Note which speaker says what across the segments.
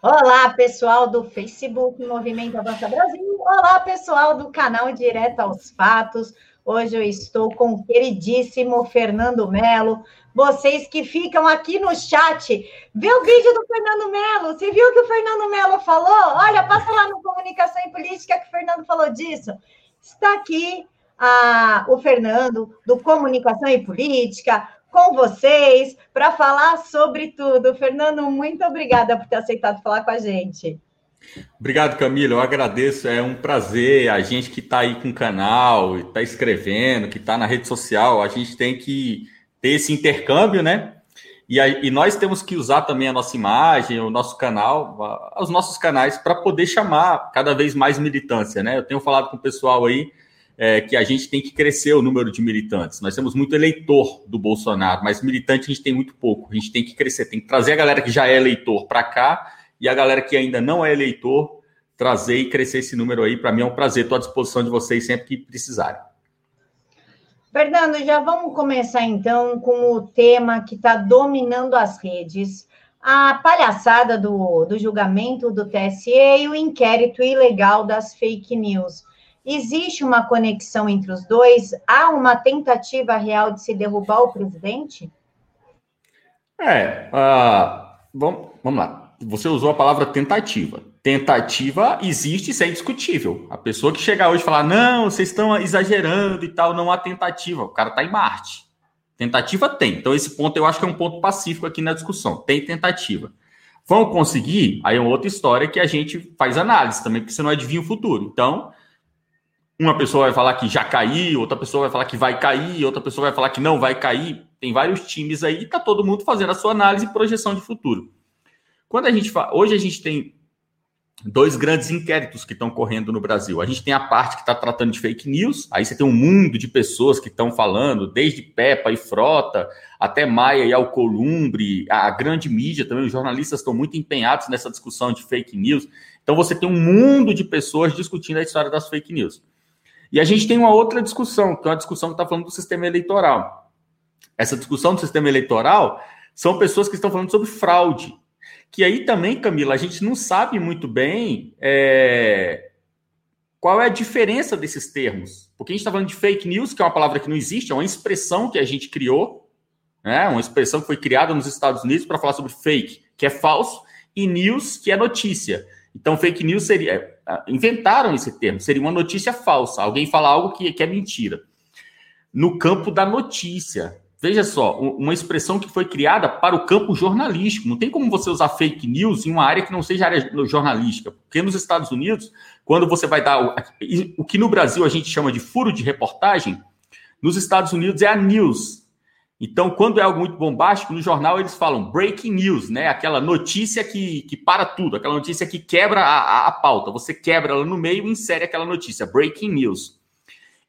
Speaker 1: Olá, pessoal do Facebook Movimento Avança Brasil. Olá, pessoal do canal Direto aos Fatos. Hoje eu estou com o queridíssimo Fernando Melo. Vocês que ficam aqui no chat, vê o vídeo do Fernando Melo. Você viu o que o Fernando Melo falou? Olha, passa lá no Comunicação e Política que o Fernando falou disso. Está aqui ah, o Fernando, do Comunicação e Política, com vocês para falar sobre tudo. Fernando, muito obrigada por ter aceitado falar com a gente.
Speaker 2: Obrigado, Camila. Eu agradeço. É um prazer. A gente que está aí com o canal, está escrevendo, que está na rede social, a gente tem que ter esse intercâmbio, né? E, aí, e nós temos que usar também a nossa imagem, o nosso canal, os nossos canais, para poder chamar cada vez mais militância, né? Eu tenho falado com o pessoal aí é, que a gente tem que crescer o número de militantes. Nós temos muito eleitor do Bolsonaro, mas militante a gente tem muito pouco. A gente tem que crescer, tem que trazer a galera que já é eleitor para cá e a galera que ainda não é eleitor trazer e crescer esse número aí. Para mim é um prazer, estou à disposição de vocês sempre que precisarem.
Speaker 1: Fernando, já vamos começar então com o tema que está dominando as redes. A palhaçada do, do julgamento do TSE e o inquérito ilegal das fake news. Existe uma conexão entre os dois? Há uma tentativa real de se derrubar o presidente?
Speaker 2: É, uh, vamos, vamos lá. Você usou a palavra tentativa. Tentativa existe, isso é indiscutível. A pessoa que chegar hoje e falar, não, vocês estão exagerando e tal, não há tentativa. O cara está em Marte. Tentativa tem. Então, esse ponto eu acho que é um ponto pacífico aqui na discussão. Tem tentativa. Vão conseguir? Aí é uma outra história que a gente faz análise também, porque você não adivinha o futuro. Então, uma pessoa vai falar que já caiu, outra pessoa vai falar que vai cair, outra pessoa vai falar que não vai cair. Tem vários times aí, está todo mundo fazendo a sua análise e projeção de futuro. Quando a gente fala, hoje a gente tem dois grandes inquéritos que estão correndo no Brasil. A gente tem a parte que está tratando de fake news, aí você tem um mundo de pessoas que estão falando, desde Peppa e Frota, até Maia e Alcolumbre, a grande mídia também, os jornalistas estão muito empenhados nessa discussão de fake news. Então você tem um mundo de pessoas discutindo a história das fake news. E a gente tem uma outra discussão, que é uma discussão que está falando do sistema eleitoral. Essa discussão do sistema eleitoral são pessoas que estão falando sobre fraude. Que aí também, Camila, a gente não sabe muito bem é, qual é a diferença desses termos. Porque a gente está falando de fake news, que é uma palavra que não existe, é uma expressão que a gente criou, né? uma expressão que foi criada nos Estados Unidos para falar sobre fake, que é falso, e news, que é notícia. Então, fake news seria inventaram esse termo, seria uma notícia falsa. Alguém fala algo que, que é mentira. No campo da notícia. Veja só, uma expressão que foi criada para o campo jornalístico. Não tem como você usar fake news em uma área que não seja área jornalística. Porque nos Estados Unidos, quando você vai dar. O, o que no Brasil a gente chama de furo de reportagem, nos Estados Unidos é a news. Então, quando é algo muito bombástico, no jornal eles falam breaking news, né? Aquela notícia que, que para tudo, aquela notícia que quebra a, a, a pauta. Você quebra ela no meio e insere aquela notícia, breaking news.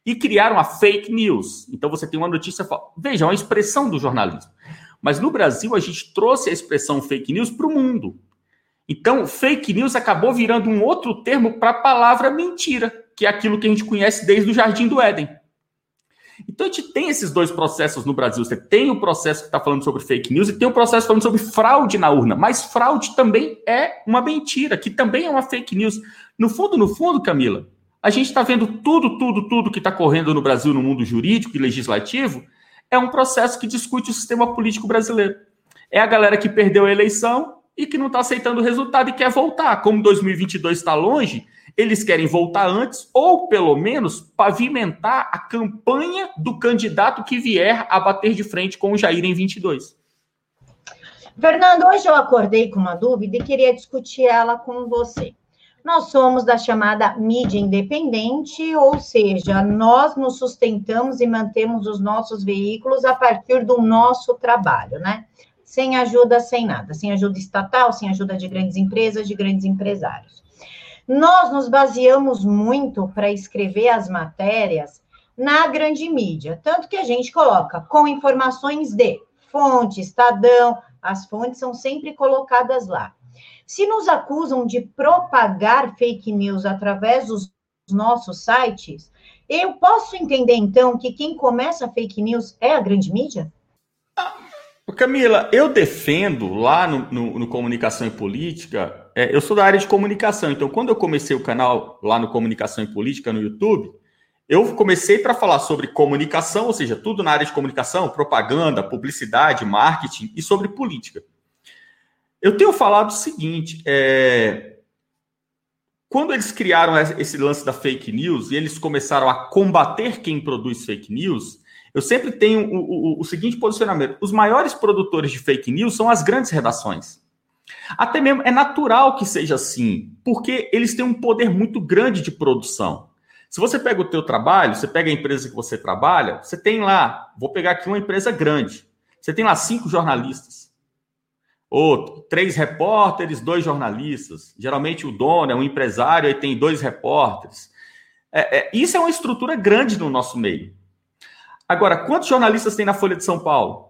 Speaker 2: E criaram a fake news. Então, você tem uma notícia. Veja, é uma expressão do jornalismo. Mas no Brasil, a gente trouxe a expressão fake news para o mundo. Então, fake news acabou virando um outro termo para a palavra mentira, que é aquilo que a gente conhece desde o Jardim do Éden. Então a gente tem esses dois processos no Brasil. Você tem o processo que está falando sobre fake news e tem o processo falando sobre fraude na urna. Mas fraude também é uma mentira, que também é uma fake news. No fundo, no fundo, Camila, a gente está vendo tudo, tudo, tudo que está correndo no Brasil no mundo jurídico e legislativo é um processo que discute o sistema político brasileiro. É a galera que perdeu a eleição e que não está aceitando o resultado e quer voltar. Como 2022 está longe, eles querem voltar antes ou, pelo menos, pavimentar a campanha do candidato que vier a bater de frente com o Jair em 22.
Speaker 1: Fernando, hoje eu acordei com uma dúvida e queria discutir ela com você. Nós somos da chamada mídia independente, ou seja, nós nos sustentamos e mantemos os nossos veículos a partir do nosso trabalho, né? Sem ajuda, sem nada, sem ajuda estatal, sem ajuda de grandes empresas, de grandes empresários. Nós nos baseamos muito para escrever as matérias na grande mídia, tanto que a gente coloca com informações de fonte, Estadão, as fontes são sempre colocadas lá. Se nos acusam de propagar fake news através dos nossos sites, eu posso entender então que quem começa fake news é a grande mídia?
Speaker 2: Camila, eu defendo lá no, no, no Comunicação e Política, é, eu sou da área de comunicação, então quando eu comecei o canal lá no Comunicação e Política no YouTube, eu comecei para falar sobre comunicação, ou seja, tudo na área de comunicação, propaganda, publicidade, marketing e sobre política. Eu tenho falado o seguinte: é, quando eles criaram esse lance da fake news e eles começaram a combater quem produz fake news, eu sempre tenho o, o, o, seguinte posicionamento: os maiores produtores de fake news são as grandes redações. Até mesmo é natural que seja assim, porque eles têm um poder muito grande de produção. Se você pega o teu trabalho, você pega a empresa que você trabalha, você tem lá, vou pegar aqui uma empresa grande, você tem lá cinco jornalistas, ou três repórteres, dois jornalistas. Geralmente o dono é um empresário e tem dois repórteres. É, é, isso é uma estrutura grande no nosso meio. Agora, quantos jornalistas tem na Folha de São Paulo?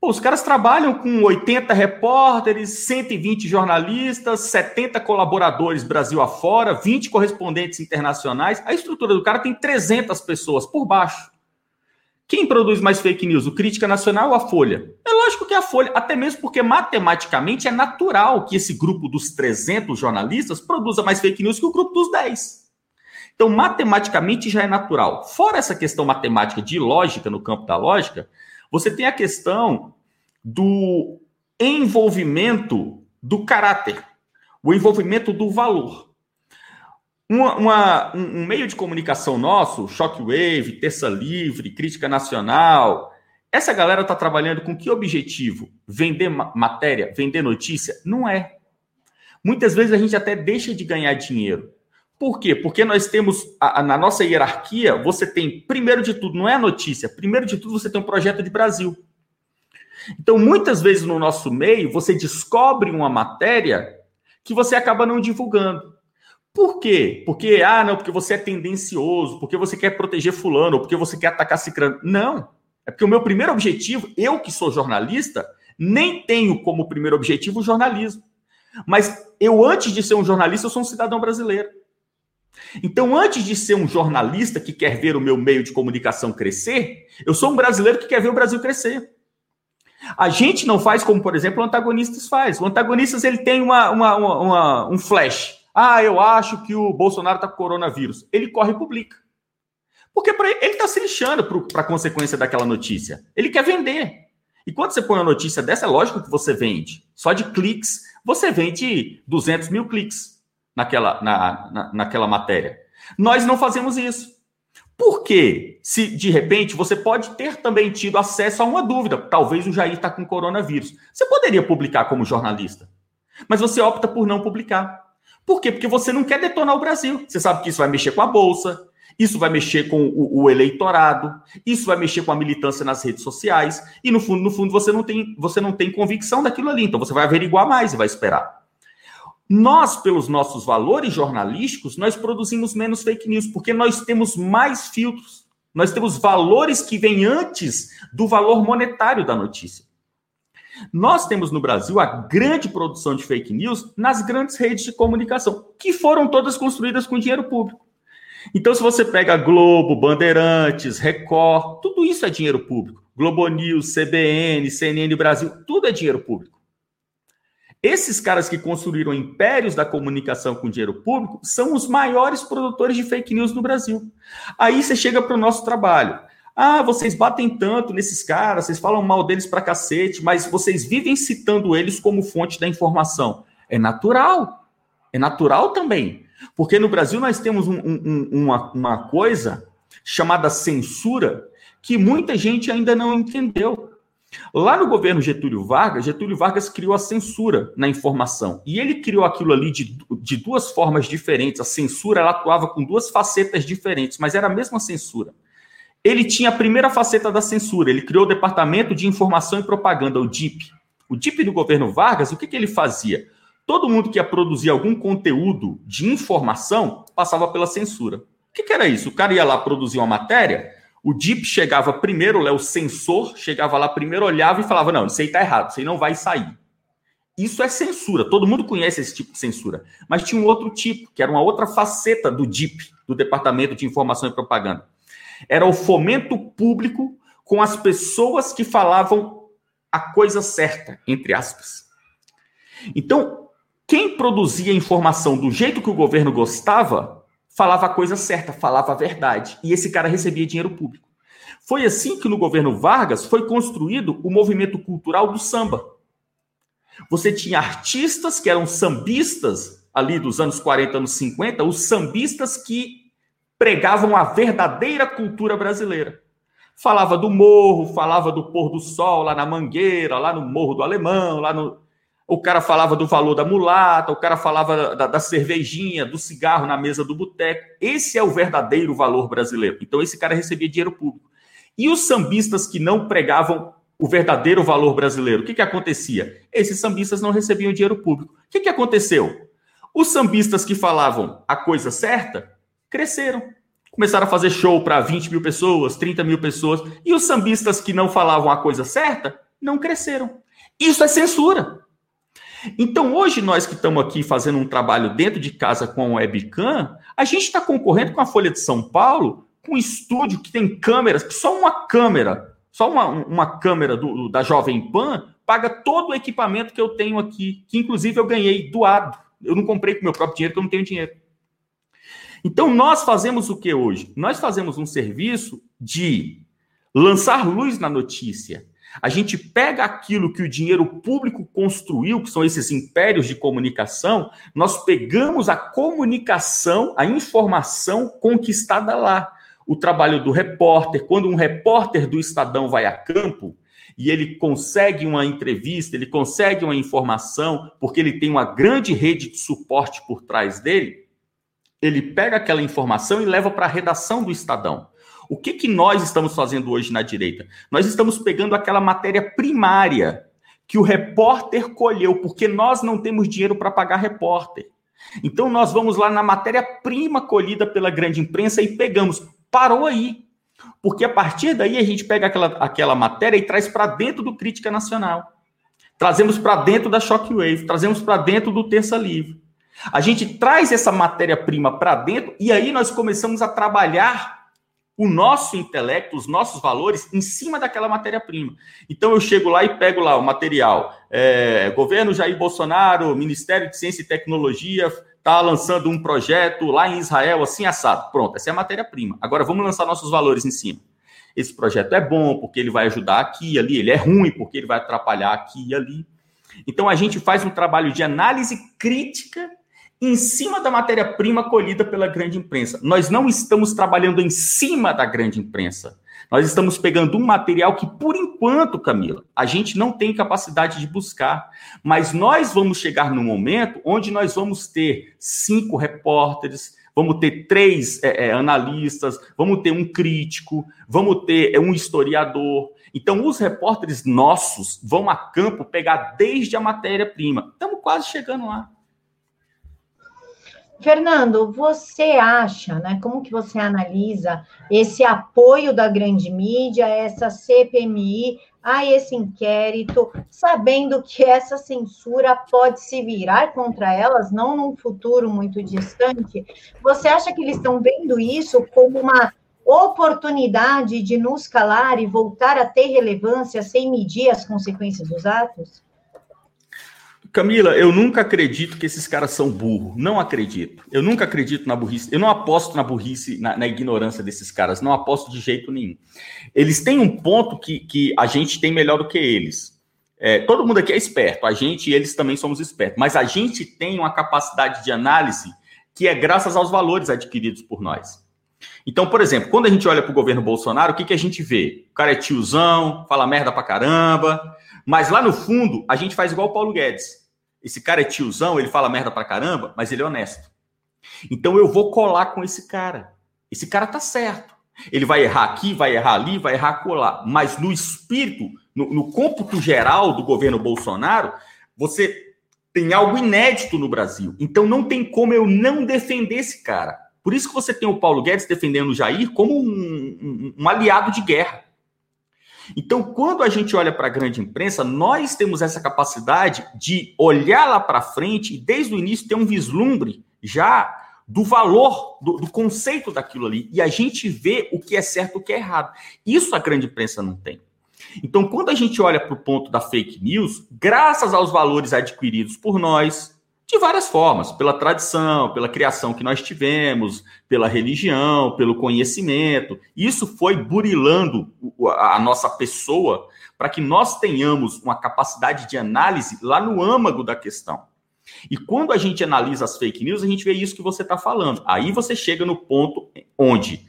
Speaker 2: Pô, os caras trabalham com 80 repórteres, 120 jornalistas, 70 colaboradores Brasil afora, 20 correspondentes internacionais. A estrutura do cara tem 300 pessoas por baixo. Quem produz mais fake news, o Crítica Nacional ou a Folha? É lógico que é a Folha, até mesmo porque matematicamente é natural que esse grupo dos 300 jornalistas produza mais fake news que o grupo dos 10. Então, matematicamente já é natural. Fora essa questão matemática de lógica, no campo da lógica, você tem a questão do envolvimento do caráter, o envolvimento do valor. Uma, uma, um, meio de comunicação nosso, Shockwave, Terça Livre, Crítica Nacional, essa galera está trabalhando com que objetivo? Vender matéria, vender notícia? Não é. Muitas vezes a gente até deixa de ganhar dinheiro. Por quê? Porque nós temos, a, a, na nossa hierarquia, você tem, primeiro de tudo, não é a notícia, primeiro de tudo, você tem um projeto de Brasil. Então, muitas vezes no nosso meio, você descobre uma matéria que você acaba não divulgando. Por quê? Porque, ah, não, porque você é tendencioso, porque você quer proteger fulano, ou porque você quer atacar ciclano. Não. É porque o meu primeiro objetivo, eu que sou jornalista, nem tenho como primeiro objetivo o jornalismo. Mas eu, antes de ser um jornalista, eu sou um cidadão brasileiro. Então, antes de ser um jornalista que quer ver o meu meio de comunicação crescer, eu sou um brasileiro que quer ver o Brasil crescer. A gente não faz como, por exemplo, o Antagonistas faz. O Antagonistas ele tem uma, uma, uma, um flash. Ah, eu acho que o Bolsonaro está com coronavírus. Ele corre e publica. Porque ele está se lixando para a consequência daquela notícia. Ele quer vender. E quando você põe uma notícia dessa, é lógico que você vende. Só de cliques, você vende 200 mil cliques naquela, na, na, naquela matéria. Nós não fazemos isso. Por quê? Se de repente você pode ter também tido acesso a uma dúvida, talvez o Jair está com coronavírus. Você poderia publicar como jornalista, mas você opta por não publicar. Por quê? Porque você não quer detonar o Brasil. Você sabe que isso vai mexer com a Bolsa, isso vai mexer com o, o, eleitorado, isso vai mexer com a militância nas redes sociais, e no fundo, no fundo, você não tem, você não tem convicção daquilo ali. Então você vai averiguar mais e vai esperar. Nós, pelos nossos valores jornalísticos, nós produzimos menos fake news, porque nós temos mais filtros. Nós temos valores que vêm antes do valor monetário da notícia. Nós temos no Brasil a grande produção de fake news nas grandes redes de comunicação, que foram todas construídas com dinheiro público. Então, se você pega Globo, Bandeirantes, Record, tudo isso é dinheiro público. Globo News, CBN, CNN Brasil, tudo é dinheiro público. Esses caras que construíram impérios da comunicação com dinheiro público são os maiores produtores de fake news no Brasil. Aí você chega para o nosso trabalho. Ah, vocês batem tanto nesses caras, vocês falam mal deles pra cacete, mas vocês vivem citando eles como fonte da informação. É natural. É natural também. Porque no Brasil nós temos um, um, uma, uma coisa chamada censura que muita gente ainda não entendeu. Lá no governo Getúlio Vargas, Getúlio Vargas criou a censura na informação. E ele criou aquilo ali de, de duas formas diferentes. A censura ela atuava com duas facetas diferentes, mas era a mesma censura. Ele tinha a primeira faceta da censura, ele criou o Departamento de Informação e Propaganda, o DIP. O DIP do governo Vargas, o que, que ele fazia? Todo mundo que ia produzir algum conteúdo de informação passava pela censura. O que, que era isso? O cara ia lá produzir uma matéria, o DIP chegava primeiro, o sensor chegava lá primeiro, olhava e falava: não, isso aí está errado, isso aí não vai sair. Isso é censura, todo mundo conhece esse tipo de censura. Mas tinha um outro tipo, que era uma outra faceta do DIP, do Departamento de Informação e Propaganda. Era o fomento público com as pessoas que falavam a coisa certa, entre aspas. Então, quem produzia informação do jeito que o governo gostava, falava a coisa certa, falava a verdade. E esse cara recebia dinheiro público. Foi assim que no governo Vargas foi construído o movimento cultural do samba. Você tinha artistas que eram sambistas ali dos anos 40, anos 50, os sambistas que pregavam a verdadeira cultura brasileira. Falava do morro, falava do pôr do sol lá na Mangueira, lá no Morro do Alemão, lá no. O cara falava do valor da mulata, o cara falava da, da cervejinha, do cigarro na mesa do boteco. Esse é o verdadeiro valor brasileiro. Então, esse cara recebia dinheiro público. E os sambistas que não pregavam o verdadeiro valor brasileiro, o que, que acontecia? Esses sambistas não recebiam dinheiro público. O que, que aconteceu? Os sambistas que falavam a coisa certa cresceram começaram a fazer show para 20 mil pessoas, 30 mil pessoas, e os sambistas que não falavam a coisa certa não cresceram. Isso é censura. Então, hoje, nós que estamos aqui fazendo um trabalho dentro de casa com a webcam, a gente está concorrendo com a Folha de São Paulo, com um estúdio que tem câmeras, só uma câmera, só uma, uma câmera do, da Jovem Pan, paga todo o equipamento que eu tenho aqui, que inclusive eu ganhei doado. Eu não comprei com meu próprio dinheiro, porque eu não tenho dinheiro. Então, nós fazemos o que hoje? Nós fazemos um serviço de lançar luz na notícia. A gente pega aquilo que o dinheiro público construiu, que são esses impérios de comunicação, nós pegamos a comunicação, a informação conquistada lá. O trabalho do repórter, quando um repórter do Estadão vai a campo, e ele consegue uma entrevista, ele consegue uma informação, porque ele tem uma grande rede de suporte por trás dele, ele pega aquela informação e leva para a redação do Estadão. O que, que nós estamos fazendo hoje na direita? Nós estamos pegando aquela matéria primária que o repórter colheu, porque nós não temos dinheiro para pagar repórter. Então nós vamos lá na matéria-prima colhida pela grande imprensa e pegamos. Parou aí. Porque a partir daí a gente pega aquela, aquela matéria e traz para dentro do Crítica Nacional. Trazemos para dentro da Shockwave, trazemos para dentro do Terça Livre. A gente traz essa matéria-prima para dentro e aí nós começamos a trabalhar o nosso intelecto, os nossos valores em cima daquela matéria-prima. Então eu chego lá e pego lá o material. É, governo Jair Bolsonaro, Ministério de Ciência e Tecnologia está lançando um projeto lá em Israel, assim assado. Pronto, essa é a matéria-prima. Agora vamos lançar nossos valores em cima. Esse projeto é bom porque ele vai ajudar aqui e ali, ele é ruim porque ele vai atrapalhar aqui e ali. Então a gente faz um trabalho de análise crítica em cima da matéria-prima colhida pela grande imprensa. Nós não estamos trabalhando em cima da grande imprensa. Nós estamos pegando um material que, por enquanto, Camila, a gente não tem capacidade de buscar. Mas nós vamos chegar no momento onde nós vamos ter cinco repórteres, vamos ter três é, é, analistas, vamos ter um crítico, vamos ter é, um historiador. Então, os repórteres nossos vão a campo pegar desde a matéria-prima. Estamos quase chegando lá.
Speaker 1: Fernando, você acha, né? Como que você analisa esse apoio da grande mídia, essa CPMI, a esse inquérito, sabendo que essa censura pode se virar contra elas, não num futuro muito distante? Você acha que eles estão vendo isso como uma oportunidade de nos calar e voltar a ter relevância sem medir as consequências dos atos?
Speaker 2: Camila, eu nunca acredito que esses caras são burros. Não acredito. Eu nunca acredito na burrice. Eu não aposto na burrice, na, na, ignorância desses caras. Não aposto de jeito nenhum. Eles têm um ponto que, que a gente tem melhor do que eles. É, todo mundo aqui é esperto. A gente e eles também somos espertos. Mas a gente tem uma capacidade de análise que é graças aos valores adquiridos por nós. Então, por exemplo, quando a gente olha para o governo Bolsonaro, o que, que a gente vê? O cara é tiozão, fala merda pra caramba. Mas lá no fundo, a gente faz igual o Paulo Guedes. Esse cara é tiozão, ele fala merda pra caramba, mas ele é honesto. Então eu vou colar com esse cara. Esse cara tá certo. Ele vai errar aqui, vai errar ali, vai errar colar. Mas no espírito, no, no cômputo geral do governo Bolsonaro, você tem algo inédito no Brasil. Então não tem como eu não defender esse cara. Por isso que você tem o Paulo Guedes defendendo o Jair como um, um, um aliado de guerra. Então, quando a gente olha para a grande imprensa, nós temos essa capacidade de olhar lá para frente e, desde o início, ter um vislumbre já do valor, do, do, conceito daquilo ali. E a gente vê o que é certo e o que é errado. Isso a grande imprensa não tem. Então, quando a gente olha para o ponto da fake news, graças aos valores adquiridos por nós, de várias formas, pela tradição, pela criação que nós tivemos, pela religião, pelo conhecimento. Isso foi burilando a nossa pessoa para que nós tenhamos uma capacidade de análise lá no âmago da questão. E quando a gente analisa as fake news, a gente vê isso que você está falando. Aí você chega no ponto onde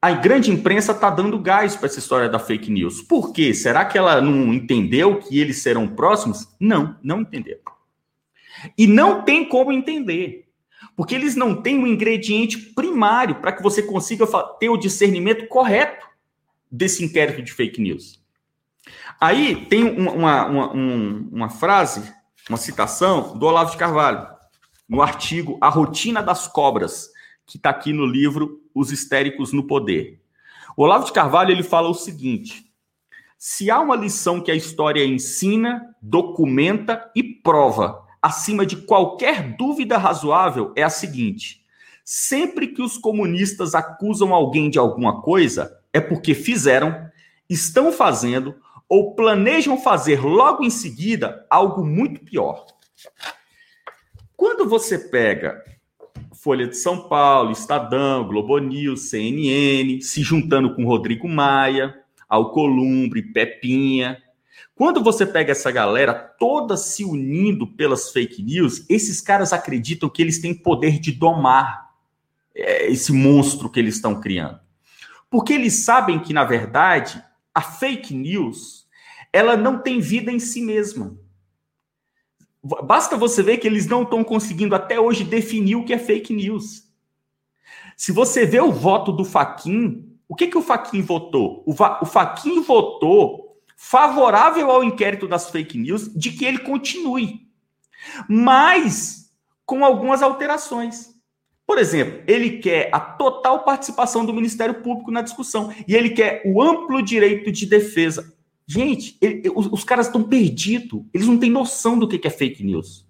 Speaker 2: a grande imprensa está dando gás para essa história da fake news. Por quê? Será que ela não entendeu que eles serão próximos? Não, não entendeu. E não tem como entender. Porque eles não têm um ingrediente primário para que você consiga ter o discernimento correto desse inquérito de fake news. Aí tem uma, uma, uma frase, uma citação do Olavo de Carvalho, no artigo A Rotina das Cobras, que está aqui no livro Os Histéricos no Poder. O Olavo de Carvalho ele fala o seguinte: se há uma lição que a história ensina, documenta e prova acima de qualquer dúvida razoável é a seguinte: sempre que os comunistas acusam alguém de alguma coisa, é porque fizeram, estão fazendo ou planejam fazer logo em seguida algo muito pior. Quando você pega Folha de São Paulo, Estadão, Globo News, CNN, se juntando com Rodrigo Maia, Alcolumbre, Pepinha, quando você pega essa galera toda se unindo pelas fake news, esses caras acreditam que eles têm poder de domar é, esse monstro que eles estão criando. Porque eles sabem que, na verdade, a fake news ela não tem vida em si mesma. Basta você ver que eles não estão conseguindo até hoje definir o que é fake news. Se você vê o voto do Faquin, o que, que o Faquin votou? O, o Faquin votou favorável ao inquérito das fake news de que ele continue, mas com algumas alterações. Por exemplo, ele quer a total participação do Ministério Público na discussão e ele quer o amplo direito de defesa. Gente, ele, os, os, caras estão perdidos, eles não têm noção do que é fake news.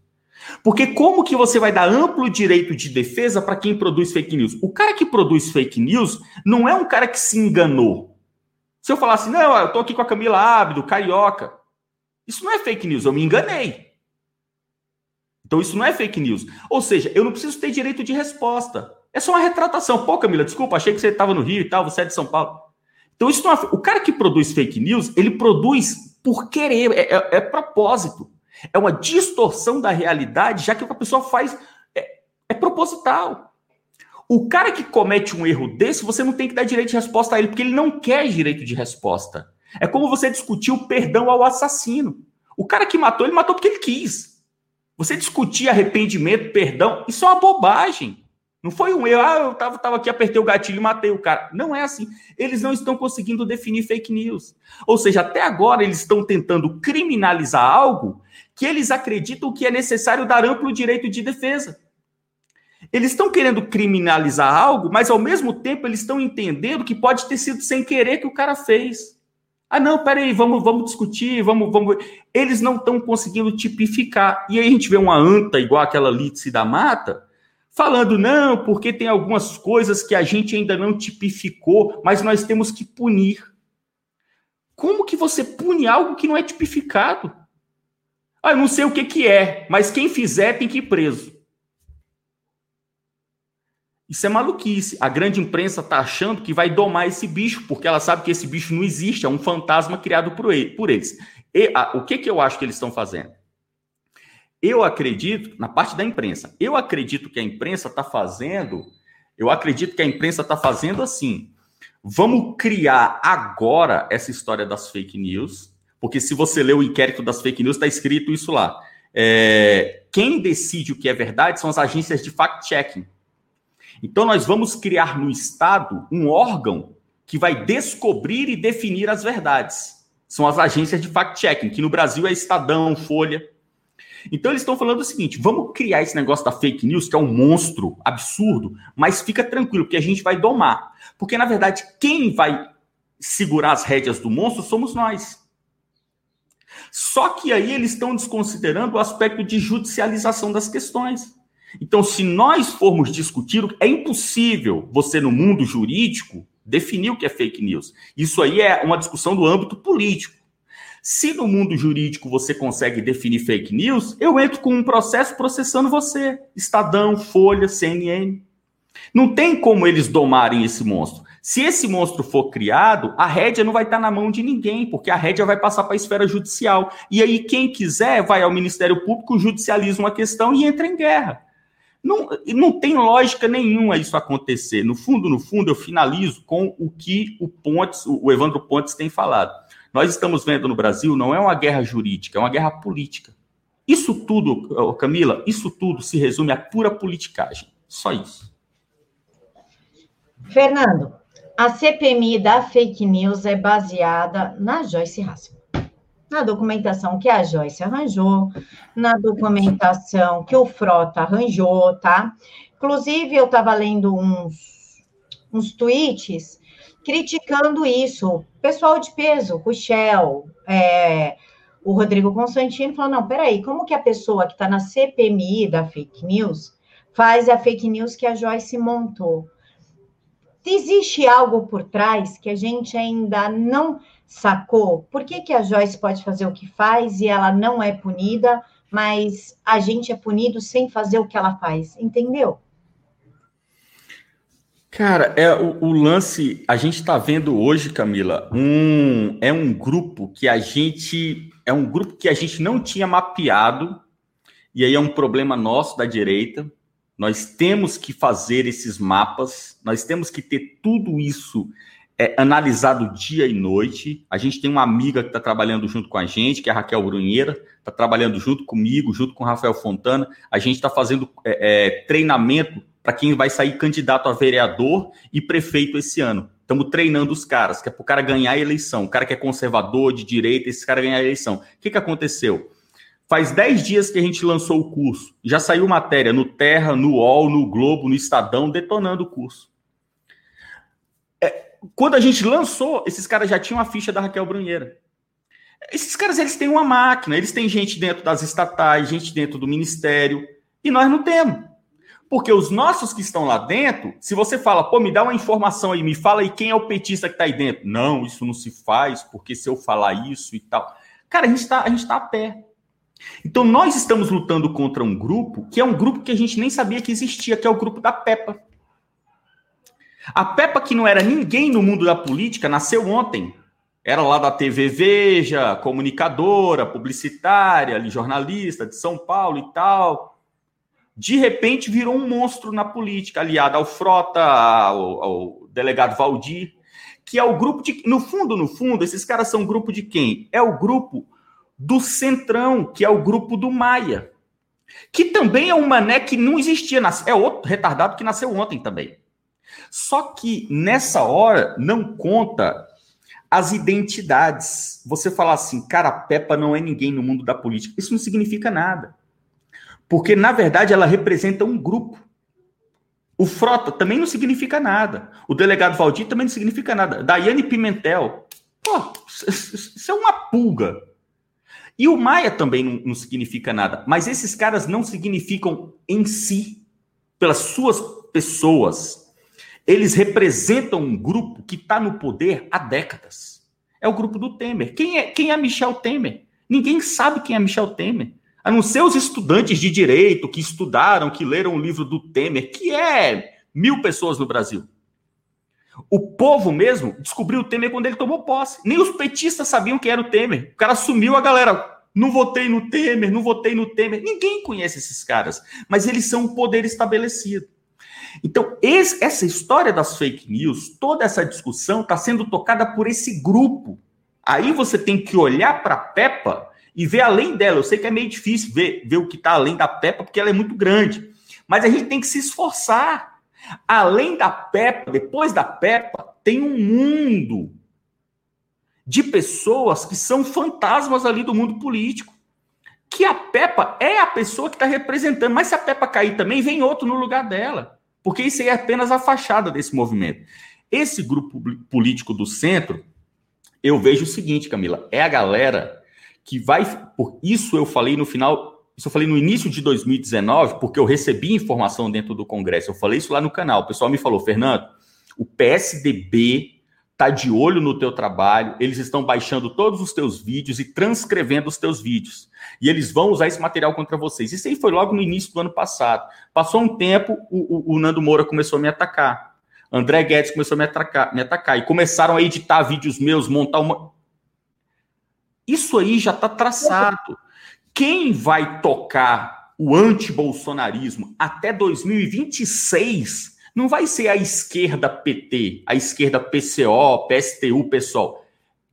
Speaker 2: Porque como que você vai dar amplo direito de defesa para quem produz fake news? O cara que produz fake news não é um cara que se enganou. Se eu falar assim, não, eu tô aqui com a Camila Ábido, carioca. Isso não é fake news, eu me enganei. Então isso não é fake news. Ou seja, eu não preciso ter direito de resposta. É só uma retratação. Pô, Camila, desculpa, achei que você estava no Rio e tal, você é de São Paulo. Então isso não é... O cara que produz fake news, ele produz por querer, é, é, é propósito. É uma distorção da realidade, já que a pessoa faz é, é proposital. O cara que comete um erro desse, você não tem que dar direito de resposta a ele, porque ele não quer direito de resposta. É como você discutir o perdão ao assassino. O cara que matou, ele matou porque ele quis. Você discutir arrependimento, perdão, isso é uma bobagem. Não foi um erro, ah, eu tava, tava aqui, apertei o gatilho e matei o cara. Não é assim. Eles não estão conseguindo definir fake news. Ou seja, até agora eles estão tentando criminalizar algo que eles acreditam que é necessário dar amplo direito de defesa. Eles estão querendo criminalizar algo, mas ao mesmo tempo eles estão entendendo que pode ter sido sem querer que o cara fez. Ah, não, peraí, vamos, vamos discutir, vamos, vamos. Eles não estão conseguindo tipificar. E aí a gente vê uma anta igual aquela Lítice da Mata, falando, não, porque tem algumas coisas que a gente ainda não tipificou, mas nós temos que punir. Como que você pune algo que não é tipificado? Ah, eu não sei o que, que é, mas quem fizer tem que ir preso. Isso é maluquice. A grande imprensa está achando que vai domar esse bicho, porque ela sabe que esse bicho não existe, é um fantasma criado por, ele, por eles. E, a, o que, que eu acho que eles estão fazendo? Eu acredito, na parte da imprensa, eu acredito que a imprensa está fazendo, eu acredito que a imprensa está fazendo assim. Vamos criar agora essa história das fake news, porque se você ler o inquérito das fake news, está escrito isso lá. É, quem decide o que é verdade são as agências de fact-checking. Então, nós vamos criar no Estado um órgão que vai descobrir e definir as verdades. São as agências de fact-checking, que no Brasil é Estadão, Folha. Então, eles estão falando o seguinte: vamos criar esse negócio da fake news, que é um monstro absurdo, mas fica tranquilo, porque a gente vai domar. Porque, na verdade, quem vai segurar as rédeas do monstro somos nós. Só que aí eles estão desconsiderando o aspecto de judicialização das questões. Então, se nós formos discutir, é impossível você, no mundo jurídico, definir o que é fake news. Isso aí é uma discussão do âmbito político. Se no mundo jurídico você consegue definir fake news, eu entro com um processo processando você. Estadão, Folha, CNN. Não tem como eles domarem esse monstro. Se esse monstro for criado, a rédea não vai estar na mão de ninguém, porque a rédea vai passar para a esfera judicial. E aí, quem quiser, vai ao Ministério Público, judicializa uma questão e entra em guerra. Não, não tem lógica nenhuma isso acontecer. No fundo, no fundo, eu finalizo com o que o Pontes, o Evandro Pontes tem falado. Nós estamos vendo no Brasil não é uma guerra jurídica, é uma guerra política. Isso tudo, Camila, isso tudo se resume a pura politicagem. Só isso.
Speaker 1: Fernando, a CPMI da fake news é baseada na Joyce Hasselman. Na documentação que a Joyce arranjou, na documentação que o Frota arranjou, tá? Inclusive, eu estava lendo uns, uns tweets criticando isso. Pessoal de peso, o Shell, é, o Rodrigo Constantino falou: não, peraí, como que a pessoa que está na CPMI da fake news faz a fake news que a Joyce montou? existe algo por trás que a gente ainda não sacou, por que, que a Joyce pode fazer o que faz e ela não é punida, mas a gente é punido sem fazer o que ela faz, entendeu?
Speaker 2: Cara, é o, o lance. A gente está vendo hoje, Camila, um é um grupo que a gente é um grupo que a gente não tinha mapeado e aí é um problema nosso da direita nós temos que fazer esses mapas, nós temos que ter tudo isso é, analisado dia e noite. A gente tem uma amiga que está trabalhando junto com a gente, que é a Raquel Brunheira, está trabalhando junto comigo, junto com o Rafael Fontana. A gente está fazendo é, é, treinamento para quem vai sair candidato a vereador e prefeito esse ano. Estamos treinando os caras, que é para o cara ganhar a eleição. O cara que é conservador, de direita, esse cara ganhar a eleição. O que, que aconteceu? Faz 10 dias que a gente lançou o curso. Já saiu matéria no Terra, no UOL, no Globo, no Estadão, detonando o curso. É, quando a gente lançou, esses caras já tinham a ficha da Raquel Brunheira. Esses caras, eles têm uma máquina, eles têm gente dentro das estatais, gente dentro do ministério, e nós não temos. Porque os nossos que estão lá dentro, se você fala, pô, me dá uma informação aí, me fala aí quem é o petista que está aí dentro. Não, isso não se faz, porque se eu falar isso e tal. Cara, a gente está tá a pé. Então, nós estamos lutando contra um grupo que é um grupo que a gente nem sabia que existia, que é o grupo da Peppa. A Peppa, que não era ninguém no mundo da política, nasceu ontem. Era lá da TV Veja, comunicadora, publicitária, ali, jornalista de São Paulo e tal. De repente virou um monstro na política, aliada ao Frota, ao, ao delegado Valdir, que é o grupo de. No fundo, no fundo, esses caras são grupo de quem? É o grupo do Centrão, que é o grupo do Maia. Que também é um mané que não existia, é outro retardado que nasceu ontem também. Só que nessa hora não conta as identidades. Você falar assim, cara, Peppa não é ninguém no mundo da política. Isso não significa nada. Porque, na verdade, ela representa um grupo. O Frota também não significa nada. O delegado Valdir também não significa nada. Daiane Pimentel, pô, isso é uma pulga e o Maia também não, não significa nada. Mas esses caras não significam em si, pelas suas pessoas. Eles representam um grupo que está no poder há décadas. É o grupo do Temer. Quem é, quem é Michel Temer? Ninguém sabe quem é Michel Temer. A não ser os estudantes de direito que estudaram, que leram o livro do Temer, que é mil pessoas no Brasil. O povo mesmo descobriu o Temer quando ele tomou posse. Nem os petistas sabiam quem era o Temer. O cara sumiu, a galera. Não votei no Temer, não votei no Temer. Ninguém conhece esses caras, mas eles são um poder estabelecido. Então, esse, essa história das fake news, toda essa discussão está sendo tocada por esse grupo. Aí você tem que olhar para a Peppa e ver além dela. Eu sei que é meio difícil ver, ver o que está além da Peppa, porque ela é muito grande. Mas a gente tem que se esforçar. Além da Peppa, depois da Peppa, tem um mundo de pessoas que são fantasmas ali do mundo político. Que a Peppa é a pessoa que está representando, mas se a Peppa cair também, vem outro no lugar dela. Porque isso aí é apenas a fachada desse movimento. Esse grupo político do centro, eu vejo o seguinte, Camila, é a galera que vai. Por isso eu falei no final isso eu falei no início de 2019, porque eu recebi informação dentro do Congresso. Eu falei isso lá no canal. O pessoal me falou, Fernando, O PSDB está de olho no teu trabalho, eles estão baixando todos os teus vídeos e transcrevendo os teus vídeos. E eles vão usar esse material contra vocês. Isso aí foi logo no início do ano passado. Passou um tempo, o, o, o Nando Moura começou a me atacar. André Guedes começou a me atacar, me atacar. E começaram a editar vídeos meus, montar uma. Isso aí já está traçado. Quem vai tocar o anti-bolsonarismo até 2026 não vai ser a esquerda PT, a esquerda PCO, PSTU, pessoal.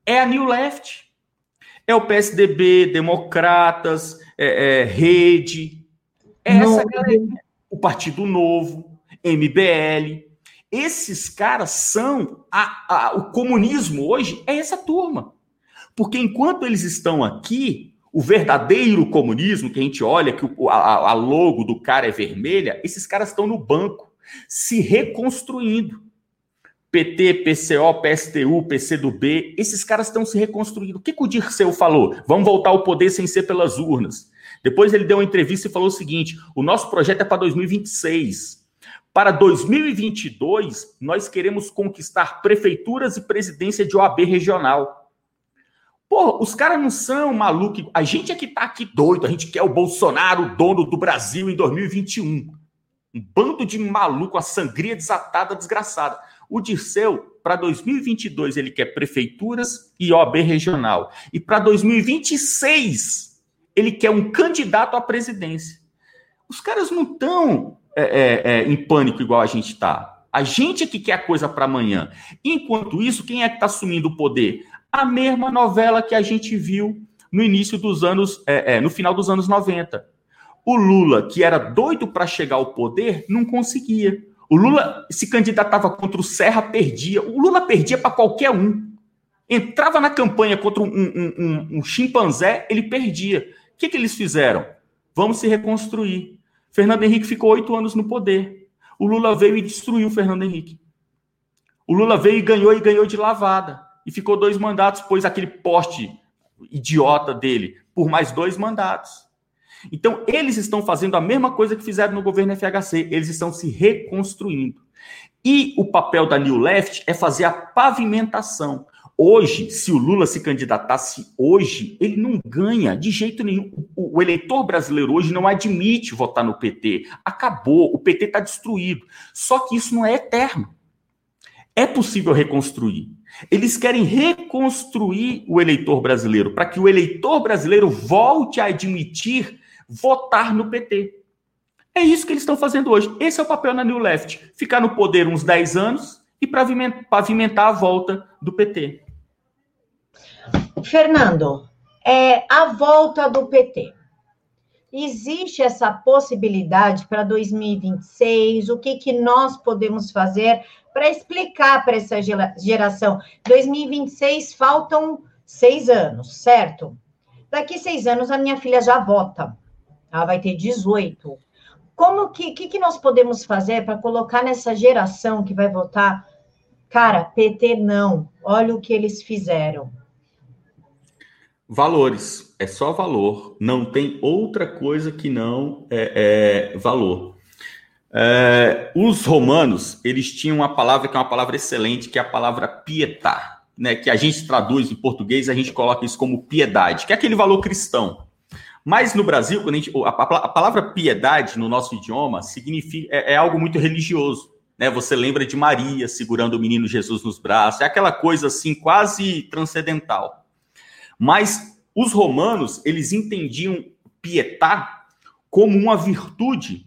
Speaker 2: É a New Left. É o PSDB, Democratas, é, é, Rede. É essa galera. O Partido Novo, MBL. Esses caras são. A, a, o comunismo hoje é essa turma. Porque enquanto eles estão aqui, o verdadeiro comunismo, que a gente olha que o, a, a logo do cara é vermelha, esses caras estão no banco se reconstruindo. PT, PCO, PSTU, PCdoB, esses caras estão se reconstruindo. O que, que o Dirceu falou? Vamos voltar ao poder sem ser pelas urnas. Depois ele deu uma entrevista e falou o seguinte: o nosso projeto é para 2026. Para 2022, nós queremos conquistar prefeituras e presidência de OAB regional. Pô, os caras não são malucos. A gente é que tá aqui doido. A gente quer o Bolsonaro, dono do Brasil, em 2021. Um bando de maluco, a sangria desatada, desgraçada. O Dirceu, para 2022, ele quer prefeituras e OB regional. E para 2026, ele quer um candidato à presidência. Os caras não estão é, é, é, em pânico igual a gente está. A gente é que quer a coisa para amanhã. Enquanto isso, quem é que está assumindo o poder? A mesma novela que a gente viu no início dos anos, é, é, no final dos anos 90. O Lula, que era doido para chegar ao poder, não conseguia. O Lula se candidatava contra o Serra, perdia. O Lula perdia para qualquer um. Entrava na campanha contra um, um, um, um chimpanzé, ele perdia. O que, que eles fizeram? Vamos se reconstruir. Fernando Henrique ficou oito anos no poder. O Lula veio e destruiu o Fernando Henrique. O Lula veio e ganhou e ganhou de lavada. E ficou dois mandatos, pôs aquele poste idiota dele por mais dois mandatos. Então, eles estão fazendo a mesma coisa que fizeram no governo FHC, eles estão se reconstruindo. E o papel da New Left é fazer a pavimentação. Hoje, se o Lula se candidatasse hoje, ele não ganha de jeito nenhum. O, eleitor brasileiro hoje não admite votar no PT. Acabou, o PT está destruído. Só que isso não é eterno. É possível reconstruir. Eles querem reconstruir o eleitor brasileiro, para que o eleitor brasileiro volte a admitir votar no PT. É isso que eles estão fazendo hoje. Esse é o papel na New Left: ficar no poder uns 10 anos e pavimentar a volta do PT.
Speaker 1: Fernando, é a volta do PT. Existe essa possibilidade para 2026? O que, que nós podemos fazer para explicar para essa geração? 2026 faltam seis anos, certo? Daqui seis anos a minha filha já vota. Ela vai ter 18. Como que, que, que nós podemos fazer para colocar nessa geração que vai votar? Cara, PT não. Olha o que eles fizeram.
Speaker 2: Valores. É só valor. Não tem outra coisa que não é, é valor. É, os romanos, eles tinham uma palavra que é uma palavra excelente, que é a palavra pietar, né? Que a gente traduz em português, a gente coloca isso como piedade, que é aquele valor cristão. Mas no Brasil, quando a, gente, a, a palavra piedade no nosso idioma significa é, é, algo muito religioso. Né? Você lembra de Maria segurando o menino Jesus nos braços, é aquela coisa assim quase transcendental. Mas os romanos eles entendiam pietar como uma virtude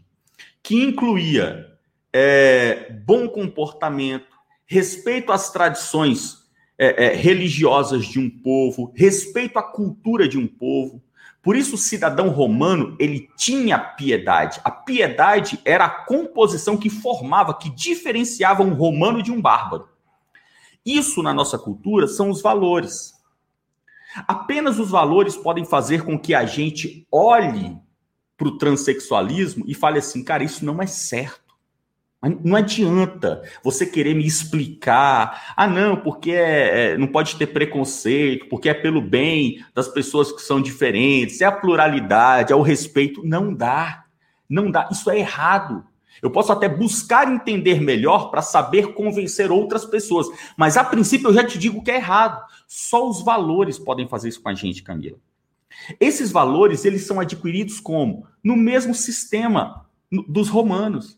Speaker 2: que incluía é, bom comportamento, respeito às tradições é, é, religiosas de um povo, respeito à cultura de um povo, por isso, o cidadão romano, ele tinha piedade. A piedade era a composição que formava, que diferenciava um romano de um bárbaro. Isso, na nossa cultura, são os valores. Apenas os valores podem fazer com que a gente olhe para o transexualismo e fale assim, cara, isso não é certo. Não adianta você querer me explicar, ah, não, porque é, é, não pode ter preconceito, porque é pelo bem das pessoas que são diferentes, é a pluralidade, é o respeito. Não dá, não dá, isso é errado. Eu posso até buscar entender melhor para saber convencer outras pessoas. Mas a princípio eu já te digo que é errado. Só os valores podem fazer isso com a gente, Camila. Esses valores, eles são adquiridos como? No mesmo sistema dos romanos.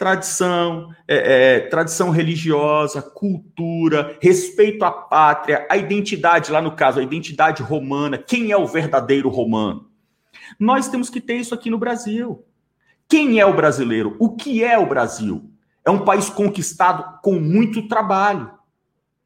Speaker 2: Tradição, é, é, tradição religiosa, cultura, respeito à pátria, a identidade, lá no caso, a identidade romana, quem é o verdadeiro romano? Nós temos que ter isso aqui no Brasil. Quem é o brasileiro? O que é o Brasil? É um país conquistado com muito trabalho.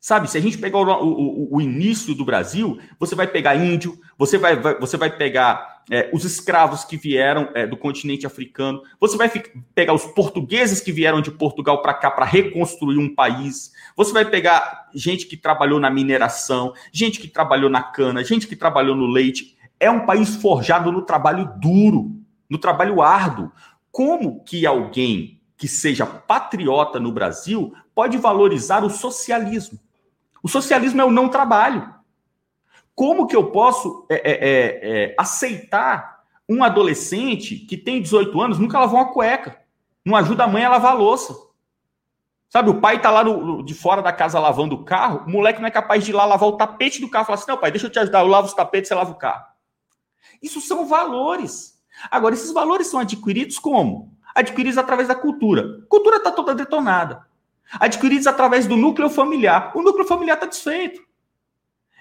Speaker 2: Sabe, se a gente pegar o, o, o início do Brasil, você vai pegar índio, você vai, vai você vai pegar é, os escravos que vieram é, do continente africano, você vai pegar os portugueses que vieram de Portugal para cá para reconstruir um país, você vai pegar gente que trabalhou na mineração, gente que trabalhou na cana, gente que trabalhou no leite. É um país forjado no trabalho duro, no trabalho árduo. Como que alguém que seja patriota no Brasil pode valorizar o socialismo? O socialismo é o não trabalho. Como que eu posso é, é, é, é aceitar um adolescente que tem 18 anos, nunca lavou uma cueca, não ajuda a mãe a lavar a louça? Sabe, o pai tá lá no, de fora da casa lavando o carro, o moleque não é capaz de ir lá lavar o tapete do carro e falar assim: não, pai, deixa eu te ajudar, eu lavo os tapetes, você lava o carro. Isso são valores. Agora, esses valores são adquiridos como? Adquiridos através da cultura. Cultura está toda detonada. Adquiridos através do núcleo familiar. O núcleo familiar está desfeito.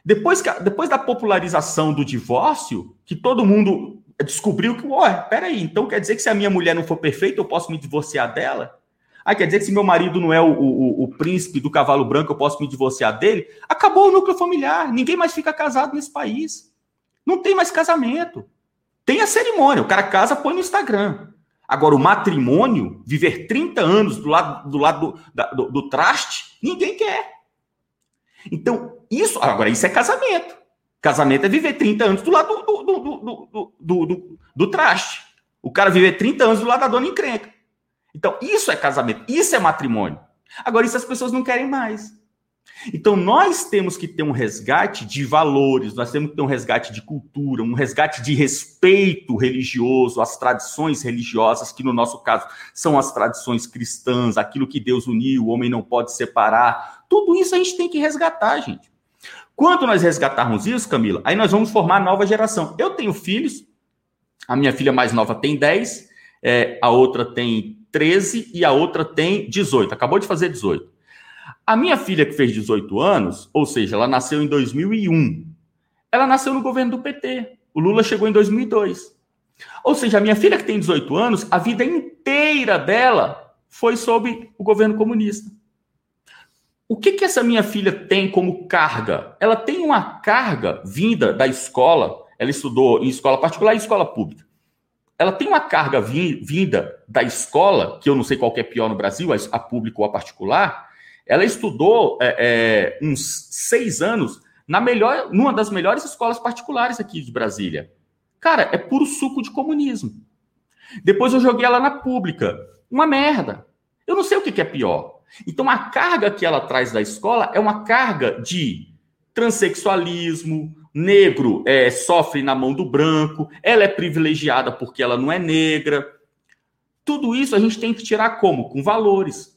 Speaker 2: Depois, que, depois da popularização do divórcio, que todo mundo descobriu que, ué, peraí, então quer dizer que se a minha mulher não for perfeita, eu posso me divorciar dela? Ah, quer dizer que se meu marido não é o, o, o príncipe do cavalo branco, eu posso me divorciar dele? Acabou o núcleo familiar. Ninguém mais fica casado nesse país. Não tem mais casamento. Tem a cerimônia, o cara casa, põe no Instagram. Agora, o matrimônio, viver 30 anos do lado do, lado do, do, do traste, ninguém quer. Então, isso. Agora, isso é casamento. Casamento é viver 30 anos do lado do, do, do, do, do, do traste. O cara viver 30 anos do lado da dona encrenca. Então, isso é casamento, isso é matrimônio. Agora, isso as pessoas não querem mais. Então, nós temos que ter um resgate de valores, nós temos que ter um resgate de cultura, um resgate de respeito religioso, às tradições religiosas, que no nosso caso são as tradições cristãs, aquilo que Deus uniu, o homem não pode separar. Tudo isso a gente tem que resgatar, gente. Quando nós resgatarmos isso, Camila, aí nós vamos formar nova geração. Eu tenho filhos, a minha filha mais nova tem 10, é, a outra tem 13 e a outra tem 18, acabou de fazer 18. A minha filha, que fez 18 anos, ou seja, ela nasceu em 2001, ela nasceu no governo do PT. O Lula chegou em 2002. Ou seja, a minha filha, que tem 18 anos, a vida inteira dela foi sob o governo comunista. O que, que essa minha filha tem como carga? Ela tem uma carga vinda da escola, ela estudou em escola particular e escola pública. Ela tem uma carga vinda da escola, que eu não sei qual é pior no Brasil, a pública ou a particular, ela estudou é, é, uns seis anos na melhor, numa das melhores escolas particulares aqui de Brasília. Cara, é puro suco de comunismo. Depois eu joguei ela na pública. Uma merda. Eu não sei o que, é pior. Então a carga que ela traz da escola é uma carga de transexualismo, negro é, sofre na mão do branco, ela é privilegiada porque ela não é negra. Tudo isso a gente tem que tirar como? Com valores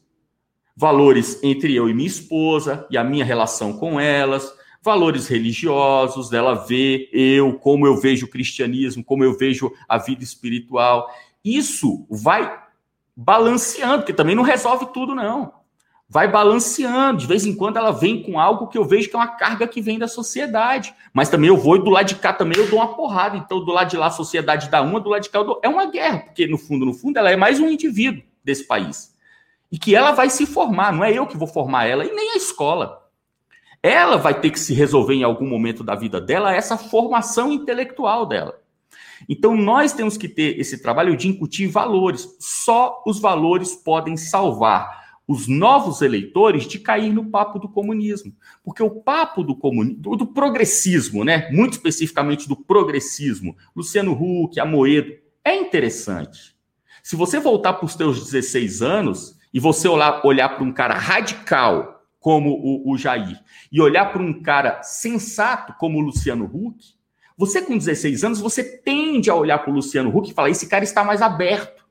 Speaker 2: valores entre eu e minha esposa e a minha relação com elas, valores religiosos, dela ver eu, como eu vejo o cristianismo, como eu vejo a vida espiritual. Isso vai balanceando, porque também não resolve tudo, não. Vai balanceando. De vez em quando ela vem com algo que eu vejo que é uma carga que vem da sociedade. Mas também eu vou e do lado de cá também eu dou uma porrada. Então, do lado de lá a sociedade dá uma, do lado de cá eu dou. É uma guerra, porque no fundo, no fundo, ela é mais um indivíduo desse país e que ela vai se formar, não é eu que vou formar ela e nem a escola. Ela vai ter que se resolver em algum momento da vida dela essa formação intelectual dela. Então nós temos que ter esse trabalho de incutir valores. Só os valores podem salvar os novos eleitores de cair no papo do comunismo. Porque o papo do comunismo, do, do progressismo, né? Muito especificamente do progressismo, Luciano Huck, Amoedo, é interessante. Se você voltar para os seus 16 anos, e você olhar, olhar para um cara radical como o, o Jair e olhar para um cara sensato como o Luciano Huck, você com 16 anos, você tende a olhar para o Luciano Huck e falar: esse cara está mais aberto.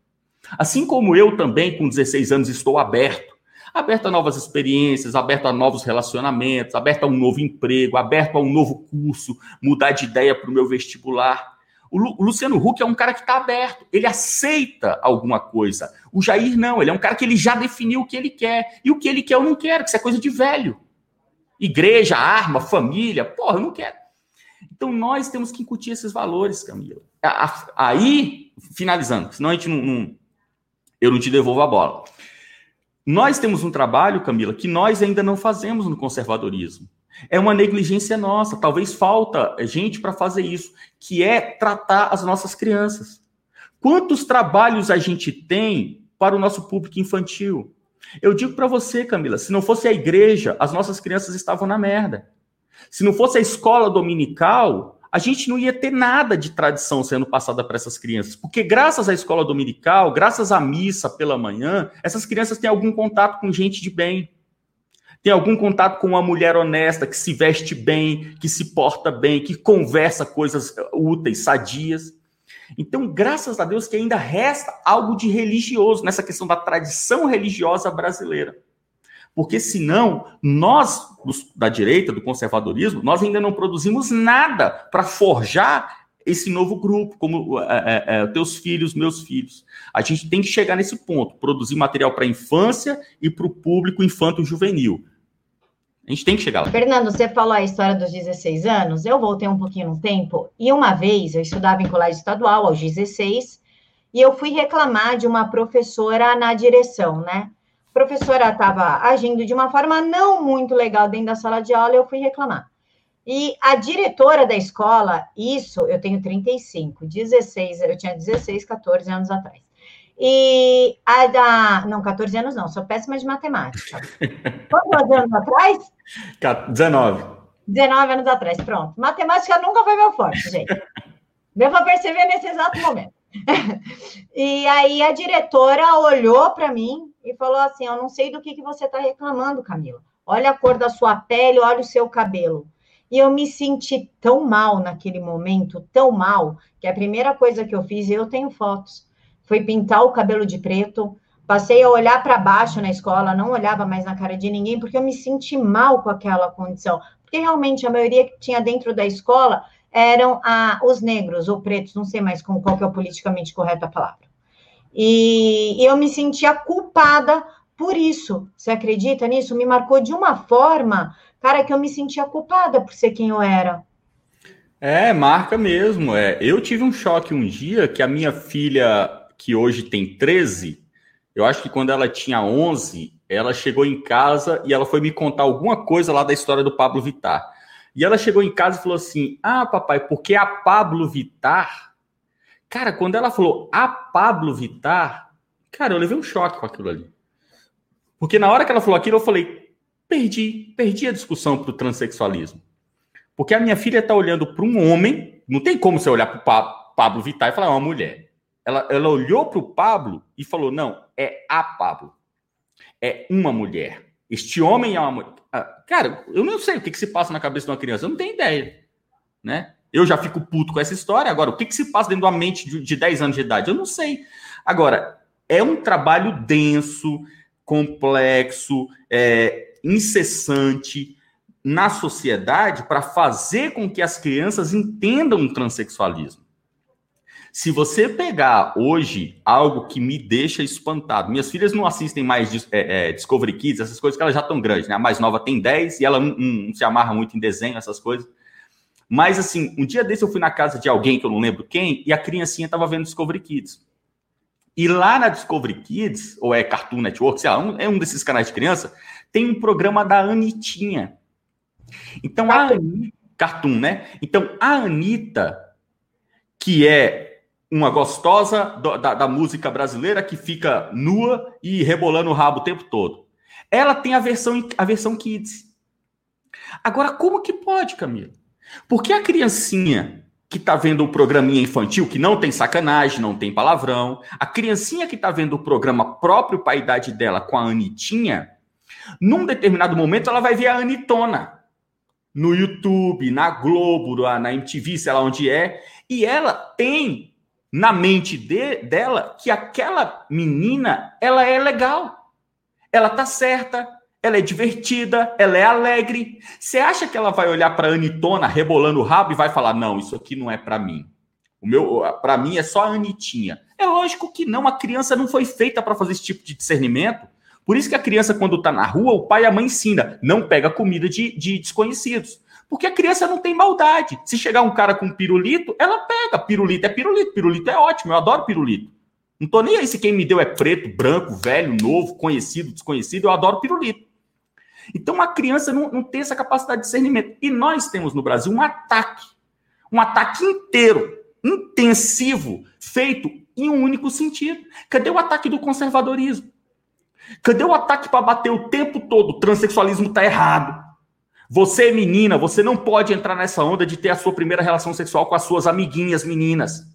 Speaker 2: Assim como eu também, com 16 anos, estou aberto. Aberto a novas experiências, aberto a novos relacionamentos, aberto a um novo emprego, aberto a um novo curso, mudar de ideia para o meu vestibular. O, Lu, o Luciano Huck é um cara que está aberto, ele aceita alguma coisa. O Jair não, ele é um cara que ele já definiu o que ele quer. E o que ele quer eu não quero, que isso é coisa de velho. Igreja, arma, família, porra, eu não quero. Então nós temos que incutir esses valores, Camila. Aí, finalizando, senão a gente não, não eu não te devolvo a bola. Nós temos um trabalho, Camila, que nós ainda não fazemos no conservadorismo. É uma negligência nossa, talvez falta gente para fazer isso, que é tratar as nossas crianças. Quantos trabalhos a gente tem para o nosso público infantil? Eu digo para você, Camila, se não fosse a igreja, as nossas crianças estavam na merda. Se não fosse a escola dominical, a gente não ia ter nada de tradição sendo passada para essas crianças. Porque graças à escola dominical, graças à missa pela manhã, essas crianças têm algum contato com gente de bem. Tem algum contato com uma mulher honesta, que se veste bem, que se porta bem, que conversa coisas úteis, sadias. Então, graças a Deus que ainda resta algo de religioso nessa questão da tradição religiosa brasileira. Porque senão, nós, da direita, do conservadorismo, nós ainda não produzimos nada para forjar esse novo grupo, como é, é, teus filhos, meus filhos. A gente tem que chegar nesse ponto, produzir material para a infância e para o público infanto-juvenil. A gente tem que chegar lá.
Speaker 1: Fernando, você falou a história dos 16 anos. Eu voltei um pouquinho no tempo e uma vez eu estudava em colégio estadual aos 16 e eu fui reclamar de uma professora na direção, né? professora estava agindo de uma forma não muito legal dentro da sala de aula, eu fui reclamar. E a diretora da escola, isso eu tenho 35, 16, eu tinha 16, 14 anos atrás. E a da. Não, 14 anos não, sou péssima de matemática. Quantos anos atrás?
Speaker 2: 19.
Speaker 1: 19 anos atrás, pronto. Matemática nunca foi meu forte, gente. Deu para perceber nesse exato momento. e aí a diretora olhou para mim e falou assim: Eu não sei do que, que você está reclamando, Camila. Olha a cor da sua pele, olha o seu cabelo. E eu me senti tão mal naquele momento, tão mal, que a primeira coisa que eu fiz, eu tenho fotos, foi pintar o cabelo de preto. Passei a olhar para baixo na escola, não olhava mais na cara de ninguém, porque eu me senti mal com aquela condição. Porque realmente a maioria que tinha dentro da escola eram ah, os negros ou pretos, não sei mais como, qual que é o politicamente correto a palavra. E, e eu me sentia culpada por isso. Você acredita nisso? Me marcou de uma forma, cara, que eu me sentia culpada por ser quem eu era.
Speaker 2: É, marca mesmo. É. Eu tive um choque um dia que a minha filha, que hoje tem 13, eu acho que quando ela tinha 11, ela chegou em casa e ela foi me contar alguma coisa lá da história do Pablo Vittar. E ela chegou em casa e falou assim: Ah, papai, porque a Pablo Vittar Cara, quando ela falou a Pablo Vittar, cara, eu levei um choque com aquilo ali. Porque na hora que ela falou aquilo, eu falei, perdi, perdi a discussão para o transexualismo. Porque a minha filha está olhando para um homem, não tem como você olhar para o Pablo Vittar e falar, é uma mulher. Ela, ela olhou para o Pablo e falou, não, é a Pablo. É uma mulher. Este homem é uma mulher. Ah, cara, eu não sei o que, que se passa na cabeça de uma criança, eu não tenho ideia. Né? Eu já fico puto com essa história. Agora, o que, que se passa dentro da mente de, de 10 anos de idade? Eu não sei. Agora, é um trabalho denso, complexo, é, incessante na sociedade para fazer com que as crianças entendam o transexualismo. Se você pegar hoje algo que me deixa espantado, minhas filhas não assistem mais é, é, Discovery Kids, essas coisas que elas já estão grandes, né? A mais nova tem 10 e ela não, se amarra muito em desenho, essas coisas. Mas, assim, um dia desse eu fui na casa de alguém que eu não lembro quem, e a criancinha estava vendo Discovery Kids. E lá na Discovery Kids, ou é Cartoon Network, sei lá, um, é um desses canais de criança, tem um programa da Anitinha. Então, a Anitta, Cartoon, né? Então, a Anitta, que é uma gostosa do, da, da música brasileira que fica nua e rebolando o rabo o tempo todo. Ela tem a versão, a versão Kids. Agora, como que pode, Camila? Porque a criancinha que está vendo o programinha infantil, que não tem sacanagem, não tem palavrão, a criancinha que está vendo o programa próprio para a idade dela com a Anitinha, num determinado momento ela vai ver a Anitona no YouTube, na Globo, na MTV, sei lá onde é, e ela tem na mente de, dela que aquela menina, ela é legal. Ela tá certa, ela é divertida, ela é alegre. Você acha que ela vai olhar para Anitona rebolando o rabo e vai falar: "Não, isso aqui não é para mim"? O meu, para mim é só a Anitinha. É lógico que não, a criança não foi feita para fazer esse tipo de discernimento. Por isso que a criança, quando está na rua, o pai e a mãe ensina, não pega comida de, de desconhecidos. Porque a criança não tem maldade. Se chegar um cara com pirulito, ela pega. Pirulito é pirulito, pirulito é ótimo, eu adoro pirulito. Não tô nem aí se quem me deu é preto, branco, velho, novo, conhecido, desconhecido, eu adoro pirulito. Então a criança não, não tem essa capacidade de discernimento. E nós temos no Brasil um ataque, um ataque inteiro intensivo, feito em um único sentido. Cadê o ataque do conservadorismo? Cadê o ataque para bater o tempo todo? O transexualismo está errado. Você, menina, você não pode entrar nessa onda de ter a sua primeira relação sexual com as suas amiguinhas meninas.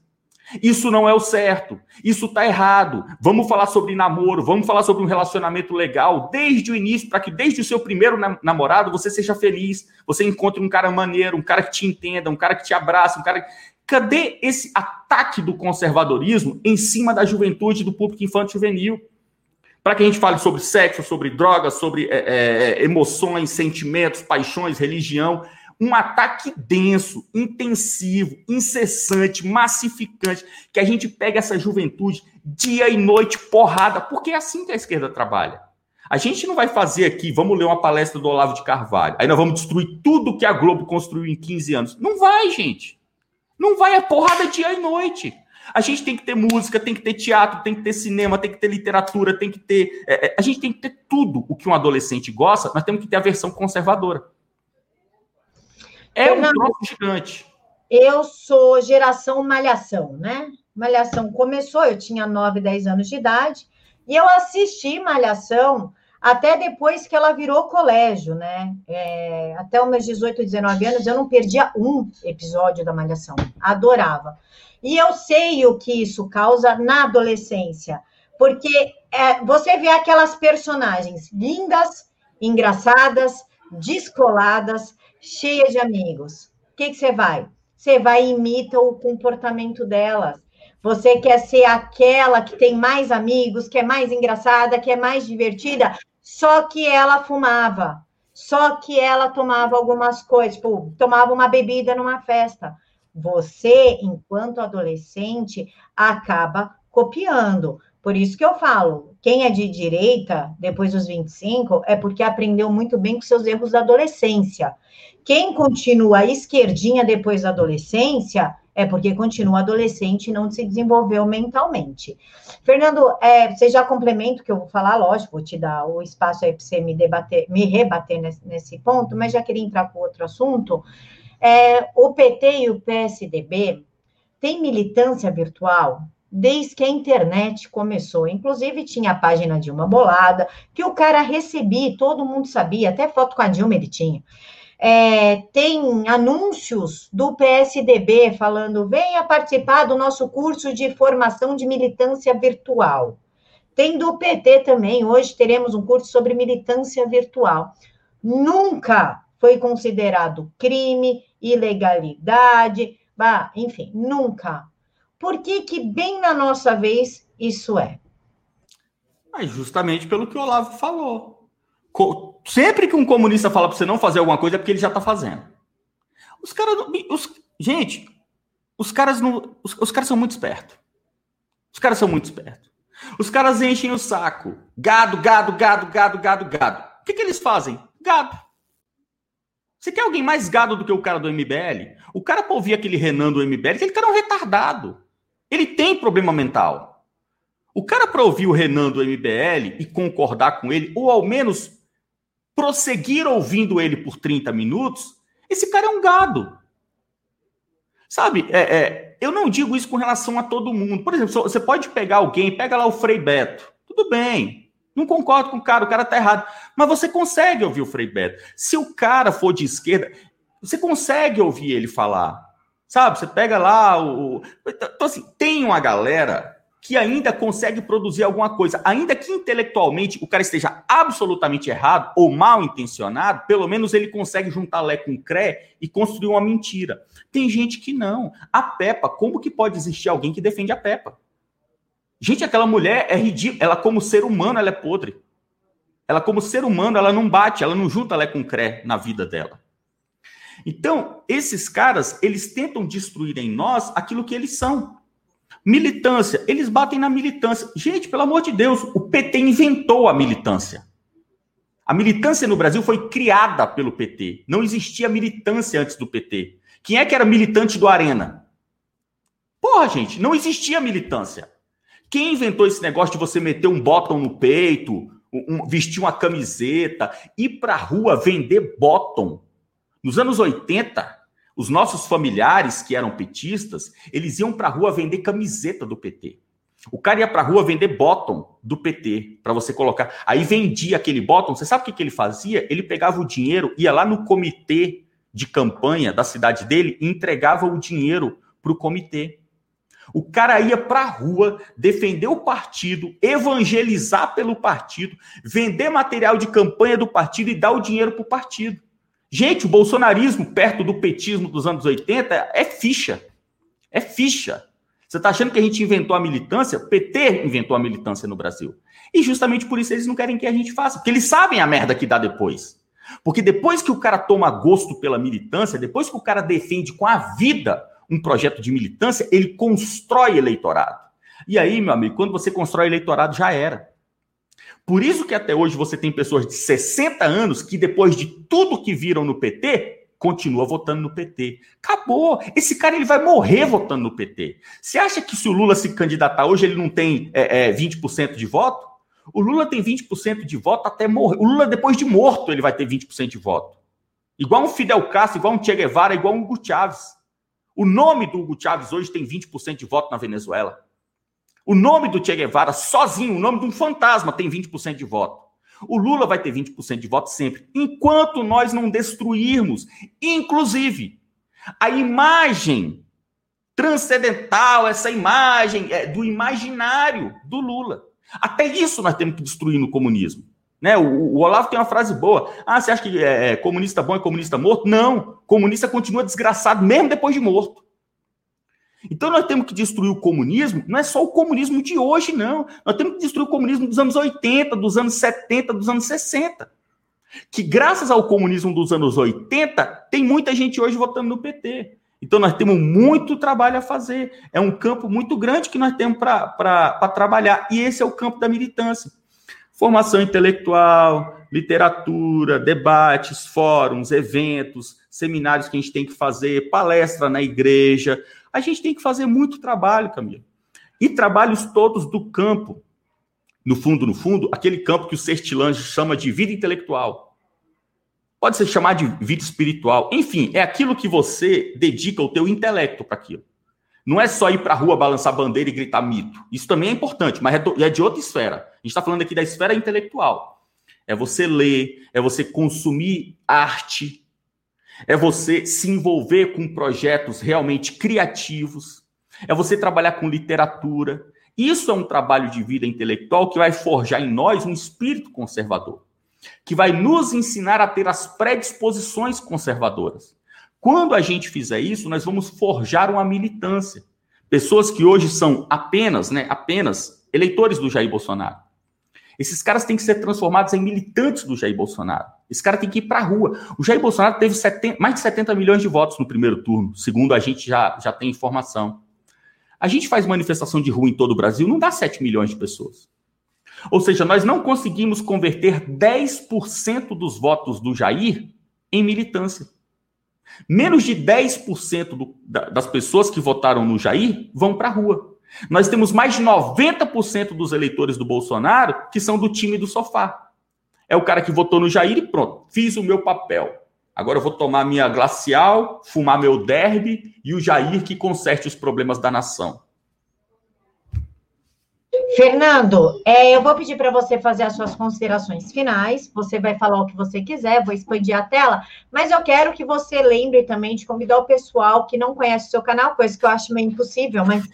Speaker 2: Isso não é o certo. Isso está errado. Vamos falar sobre namoro, vamos falar sobre um relacionamento legal desde o início, para que desde o seu primeiro namorado você seja feliz. Você encontre um cara maneiro, um cara que te entenda, um cara que te abraça, um cara Cadê esse ataque do conservadorismo em cima da juventude, do público infantil juvenil? Para que a gente fale sobre sexo, sobre drogas, sobre é, é, emoções, sentimentos, paixões, religião. Um ataque denso, intensivo, incessante, massificante, que a gente pega essa juventude dia e noite, porrada, porque é assim que a esquerda trabalha. A gente não vai fazer aqui, vamos ler uma palestra do Olavo de Carvalho, aí nós vamos destruir tudo que a Globo construiu em 15 anos. Não vai, gente. Não vai a porrada dia e noite. A gente tem que ter música, tem que ter teatro, tem que ter cinema, tem que ter literatura, tem que ter. É, é, a gente tem que ter tudo o que um adolescente gosta, mas temos que ter a versão conservadora. É um troço gigante.
Speaker 1: Eu sou geração Malhação, né? Malhação começou, eu tinha 9, 10 anos de idade, e eu assisti Malhação até depois que ela virou colégio, né? É, até os meus 18, 19 anos, eu não perdia um episódio da Malhação. Adorava. E eu sei o que isso causa na adolescência, porque é, você vê aquelas personagens lindas, engraçadas, descoladas, cheias de amigos. O que, que você vai? Você vai e imita o comportamento delas. Você quer ser aquela que tem mais amigos, que é mais engraçada, que é mais divertida, só que ela fumava, só que ela tomava algumas coisas, tipo, tomava uma bebida numa festa. Você, enquanto adolescente, acaba copiando. Por isso que eu falo, quem é de direita, depois dos 25, é porque aprendeu muito bem com seus erros da adolescência. Quem continua esquerdinha depois da adolescência, é porque continua adolescente e não se desenvolveu mentalmente. Fernando, é, você já complementa o que eu vou falar, lógico, vou te dar o espaço aí para você me debater, me rebater nesse, nesse, ponto, mas já queria entrar com outro assunto. É, o PT e o PSDB têm militância virtual desde que a internet começou. Inclusive, tinha a página Dilma Bolada, que o cara recebia, todo mundo sabia, até foto com a Dilma ele tinha. É, tem anúncios do PSDB falando: venha participar do nosso curso de formação de militância virtual. Tem do PT também, hoje teremos um curso sobre militância virtual. Nunca foi considerado crime, ilegalidade, bah, enfim, nunca. Por que, que bem na nossa vez isso é?
Speaker 2: Mas justamente pelo que o Olavo falou. Sempre que um comunista fala para você não fazer alguma coisa é porque ele já está fazendo. Os caras. Os, gente, os caras não. Os, os, caras são muito espertos. Os caras são muito espertos. Os caras enchem o saco. Gado, gado, gado, gado, gado, gado. O que, que eles fazem? Gado. Você quer alguém mais gado do que o cara do MBL? O cara para ouvir aquele Renan do MBL, aquele cara é um retardado. Ele tem problema mental. O cara para ouvir o Renan do MBL e concordar com ele, ou ao menos prosseguir ouvindo ele por 30 minutos, esse cara é um gado. Sabe, é, é, eu não digo isso com relação a todo mundo. Por exemplo, você pode pegar alguém, pega lá o Frei Beto. Tudo bem, não concordo com o cara, o cara tá errado. Mas você consegue ouvir o Frei Beto. Se o cara for de esquerda, você consegue ouvir ele falar. Sabe, você pega lá o. Então, assim, tem uma galera que ainda consegue produzir alguma coisa, ainda que intelectualmente o cara esteja absolutamente errado ou mal intencionado, pelo menos ele consegue juntar Lé com Cré e construir uma mentira. Tem gente que não. A Peppa, como que pode existir alguém que defende a Peppa? Gente, aquela mulher é ridícula. Ela, como ser humano, ela é podre. Ela, como ser humano, ela não bate, ela não junta Lé com Cré na vida dela. Então, esses caras, eles tentam destruir em nós aquilo que eles são. Militância, eles batem na militância. Gente, pelo amor de Deus, o PT inventou a militância. A militância no Brasil foi criada pelo PT. Não existia militância antes do PT. Quem é que era militante do Arena? Porra, gente, não existia militância. Quem inventou esse negócio de você meter um bottom no peito, um, vestir uma camiseta, ir pra rua vender bottom? Nos anos 80, os nossos familiares que eram petistas, eles iam para a rua vender camiseta do PT. O cara ia para a rua vender bottom do PT para você colocar. Aí vendia aquele bottom. Você sabe o que, que ele fazia? Ele pegava o dinheiro, ia lá no comitê de campanha da cidade dele e entregava o dinheiro para o comitê. O cara ia para a rua defender o partido, evangelizar pelo partido, vender material de campanha do partido e dar o dinheiro para o partido. Gente, o bolsonarismo perto do petismo dos anos 80 é ficha. É ficha. Você está achando que a gente inventou a militância? O PT inventou a militância no Brasil. E justamente por isso eles não querem que a gente faça, porque eles sabem a merda que dá depois. Porque depois que o cara toma gosto pela militância, depois que o cara defende com a vida um projeto de militância, ele constrói eleitorado. E aí, meu amigo, quando você constrói eleitorado, já era. Por isso que até hoje você tem pessoas de 60 anos que, depois de tudo que viram no PT, continua votando no PT. Acabou. Esse cara ele vai morrer votando no PT. Você acha que se o Lula se candidatar hoje, ele não tem é, é, 20% de voto? O Lula tem 20% de voto até morrer. O Lula, depois de morto, ele vai ter 20% de voto. Igual um Fidel Castro, igual um Che Guevara, igual um Hugo. O nome do Hugo Chávez hoje tem 20% de voto na Venezuela. O nome do Che Guevara, sozinho, o nome de um fantasma, tem 20% de voto. O Lula vai ter 20% de voto sempre, enquanto nós não destruirmos, inclusive, a imagem transcendental, essa imagem é, do imaginário do Lula. Até isso nós temos que destruir no comunismo. Né? O, o Olavo tem uma frase boa. Ah, você acha que é, é comunista bom é comunista morto? Não. Comunista continua desgraçado mesmo depois de morto. Então nós temos que destruir o comunismo, não é só o comunismo de hoje, não. Nós temos que destruir o comunismo dos anos 80, dos anos 70, dos anos 60. Que graças ao comunismo dos anos 80, tem muita gente hoje votando no PT. Então nós temos muito trabalho a fazer. É um campo muito grande que nós temos para trabalhar. E esse é o campo da militância. Formação intelectual, literatura, debates, fóruns, eventos, seminários que a gente tem que fazer, palestra na igreja, a gente tem que fazer muito trabalho, Camila. E trabalhos todos do campo. No fundo, no fundo, aquele campo que o Sertilange chama de vida intelectual. Pode ser chamado de vida espiritual. Enfim, é aquilo que você dedica o teu intelecto para aquilo. Não é só ir para a rua balançar bandeira e gritar mito. Isso também é importante, mas é, é de outra esfera. A gente está falando aqui da esfera intelectual. É você ler, é você consumir arte, é você se envolver com projetos realmente criativos, é você trabalhar com literatura. Isso é um trabalho de vida intelectual que vai forjar em nós um espírito conservador, que vai nos ensinar a ter as predisposições conservadoras. Quando a gente fizer isso, nós vamos forjar uma militância. Pessoas que hoje são apenas, né, apenas eleitores do Jair Bolsonaro. Esses caras têm que ser transformados em militantes do Jair Bolsonaro. Esse cara tem que ir para a rua. O Jair Bolsonaro teve 70, mais de 70 milhões de votos no primeiro turno, segundo a gente já, já tem informação. A gente faz manifestação de rua em todo o Brasil, não dá 7 milhões de pessoas. Ou seja, nós não conseguimos converter 10% dos votos do Jair em militância. Menos de 10% do, das pessoas que votaram no Jair vão para a rua. Nós temos mais de 90% dos eleitores do Bolsonaro que são do time do sofá. É o cara que votou no Jair e pronto, fiz o meu papel. Agora eu vou tomar minha glacial, fumar meu derby e o Jair que conserte os problemas da nação.
Speaker 1: Fernando, é, eu vou pedir para você fazer as suas considerações finais. Você vai falar o que você quiser, vou expandir a tela, mas eu quero que você lembre também de convidar o pessoal que não conhece o seu canal, coisa que eu acho meio impossível, mas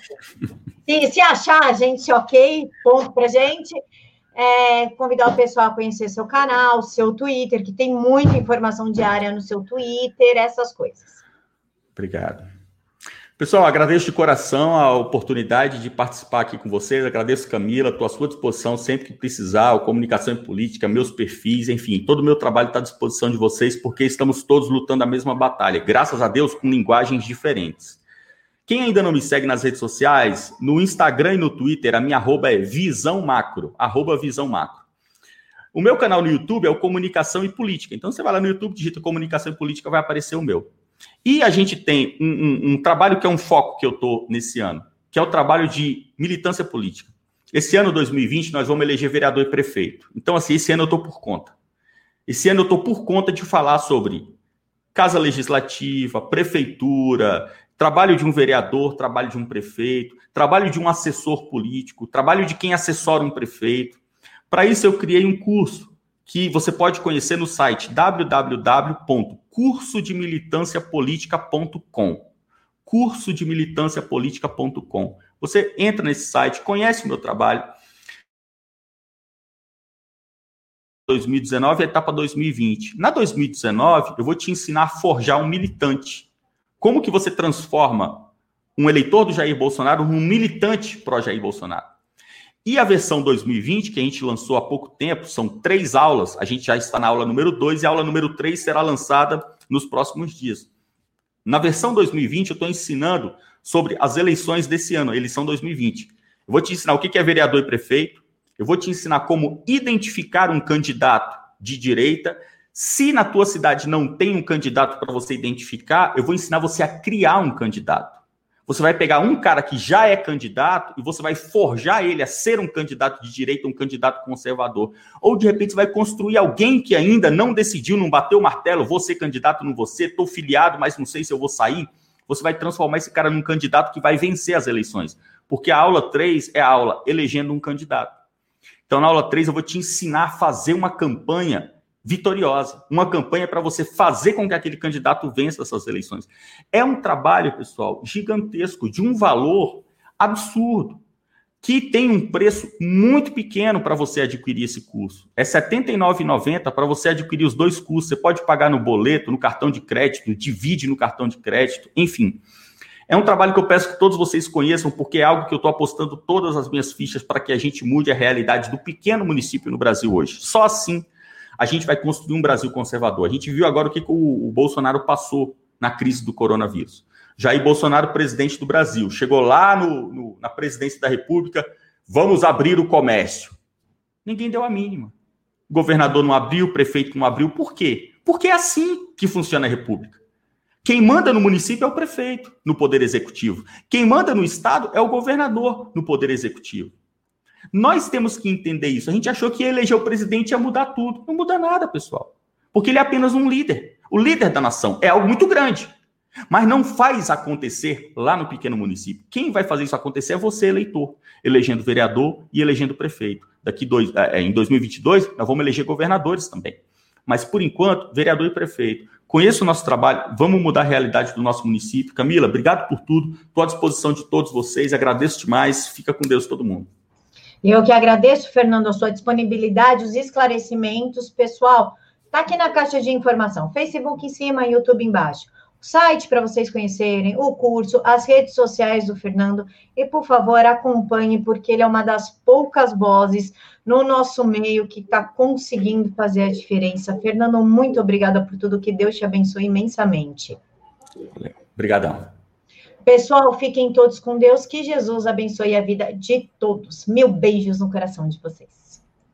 Speaker 1: se, se achar a gente ok, ponto para gente. É, convidar o pessoal a conhecer seu canal, seu Twitter, que tem muita informação diária no seu Twitter, essas coisas.
Speaker 2: Obrigado. Pessoal, agradeço de coração a oportunidade de participar aqui com vocês. Agradeço, Camila, estou à sua disposição sempre que precisar, Comunicação e Política, meus perfis, enfim, todo o meu trabalho está à disposição de vocês, porque estamos todos lutando a mesma batalha, graças a Deus, com linguagens diferentes. Quem ainda não me segue nas redes sociais, no Instagram e no Twitter, a minha arroba é Visão Macro, arroba Visão Macro. O meu canal no YouTube é o Comunicação e Política. Então, você vai lá no YouTube, digita Comunicação e Política, vai aparecer o meu. E a gente tem um, um, um trabalho que é um foco que eu estou nesse ano, que é o trabalho de militância política. Esse ano, 2020, nós vamos eleger vereador e prefeito. Então, assim, esse ano eu estou por conta. Esse ano eu estou por conta de falar sobre casa legislativa, prefeitura, trabalho de um vereador, trabalho de um prefeito, trabalho de um assessor político, trabalho de quem assessora um prefeito. Para isso, eu criei um curso que você pode conhecer no site www.cursodemilitanciapolitica.com. Cursodemilitanciapolitica.com. Você entra nesse site, conhece o meu trabalho. 2019 e etapa 2020. Na 2019, eu vou te ensinar a forjar um militante. Como que você transforma um eleitor do Jair Bolsonaro num militante pró Jair Bolsonaro? E a versão 2020, que a gente lançou há pouco tempo, são três aulas, a gente já está na aula número 2 e a aula número 3 será lançada nos próximos dias. Na versão 2020, eu estou ensinando sobre as eleições desse ano, eleição 2020. Eu vou te ensinar o que é vereador e prefeito, eu vou te ensinar como identificar um candidato de direita. Se na tua cidade não tem um candidato para você identificar, eu vou ensinar você a criar um candidato. Você vai pegar um cara que já é candidato e você vai forjar ele a ser um candidato de direita, um candidato conservador. Ou de repente você vai construir alguém que ainda não decidiu, não bateu o martelo, vou ser candidato, não vou ser, estou filiado, mas não sei se eu vou sair. Você vai transformar esse cara num candidato que vai vencer as eleições. Porque a aula 3 é a aula elegendo um candidato. Então, na aula 3, eu vou te ensinar a fazer uma campanha vitoriosa, uma campanha para você fazer com que aquele candidato vença essas eleições. É um trabalho, pessoal, gigantesco, de um valor absurdo, que tem um preço muito pequeno para você adquirir esse curso. É R$ 79,90 para você adquirir os dois cursos. Você pode pagar no boleto, no cartão de crédito, divide no cartão de crédito, enfim. É um trabalho que eu peço que todos vocês conheçam, porque é algo que eu estou apostando todas as minhas fichas para que a gente mude a realidade do pequeno município no Brasil hoje. Só assim a gente vai construir um Brasil conservador. A gente viu agora o que, que o, o Bolsonaro passou na crise do coronavírus. Jair Bolsonaro, presidente do Brasil, chegou lá no, no, na presidência da República, vamos abrir o comércio. Ninguém deu a mínima. O governador não abriu, o prefeito não abriu. Por quê? Porque é assim que funciona a República. Quem manda no município é o prefeito, no poder executivo. Quem manda no estado é o governador, no poder executivo. Nós temos que entender isso. A gente achou que eleger o presidente ia mudar tudo. Não muda nada, pessoal. Porque ele é apenas um líder. O líder da nação é algo muito grande. Mas não faz acontecer lá no pequeno município. Quem vai fazer isso acontecer é você, eleitor, elegendo vereador e elegendo prefeito. Daqui dois, é, em 2022, nós vamos eleger governadores também. Mas, por enquanto, vereador e prefeito. Conheça o nosso trabalho, vamos mudar a realidade do nosso município. Camila, obrigado por tudo. Estou à disposição de todos vocês. Agradeço demais. Fica com Deus todo mundo.
Speaker 1: Eu que agradeço, Fernando, a sua disponibilidade, os esclarecimentos. Pessoal, tá aqui na caixa de informação, Facebook em cima, YouTube embaixo. O site para vocês conhecerem, o curso, as redes sociais do Fernando. E, por favor, acompanhe, porque ele é uma das poucas vozes no nosso meio que está conseguindo fazer a diferença. Fernando, muito obrigada por tudo. Que Deus te abençoe imensamente.
Speaker 2: Obrigadão.
Speaker 1: Pessoal, fiquem todos com Deus. Que Jesus abençoe a vida de todos. Mil beijos no coração de vocês.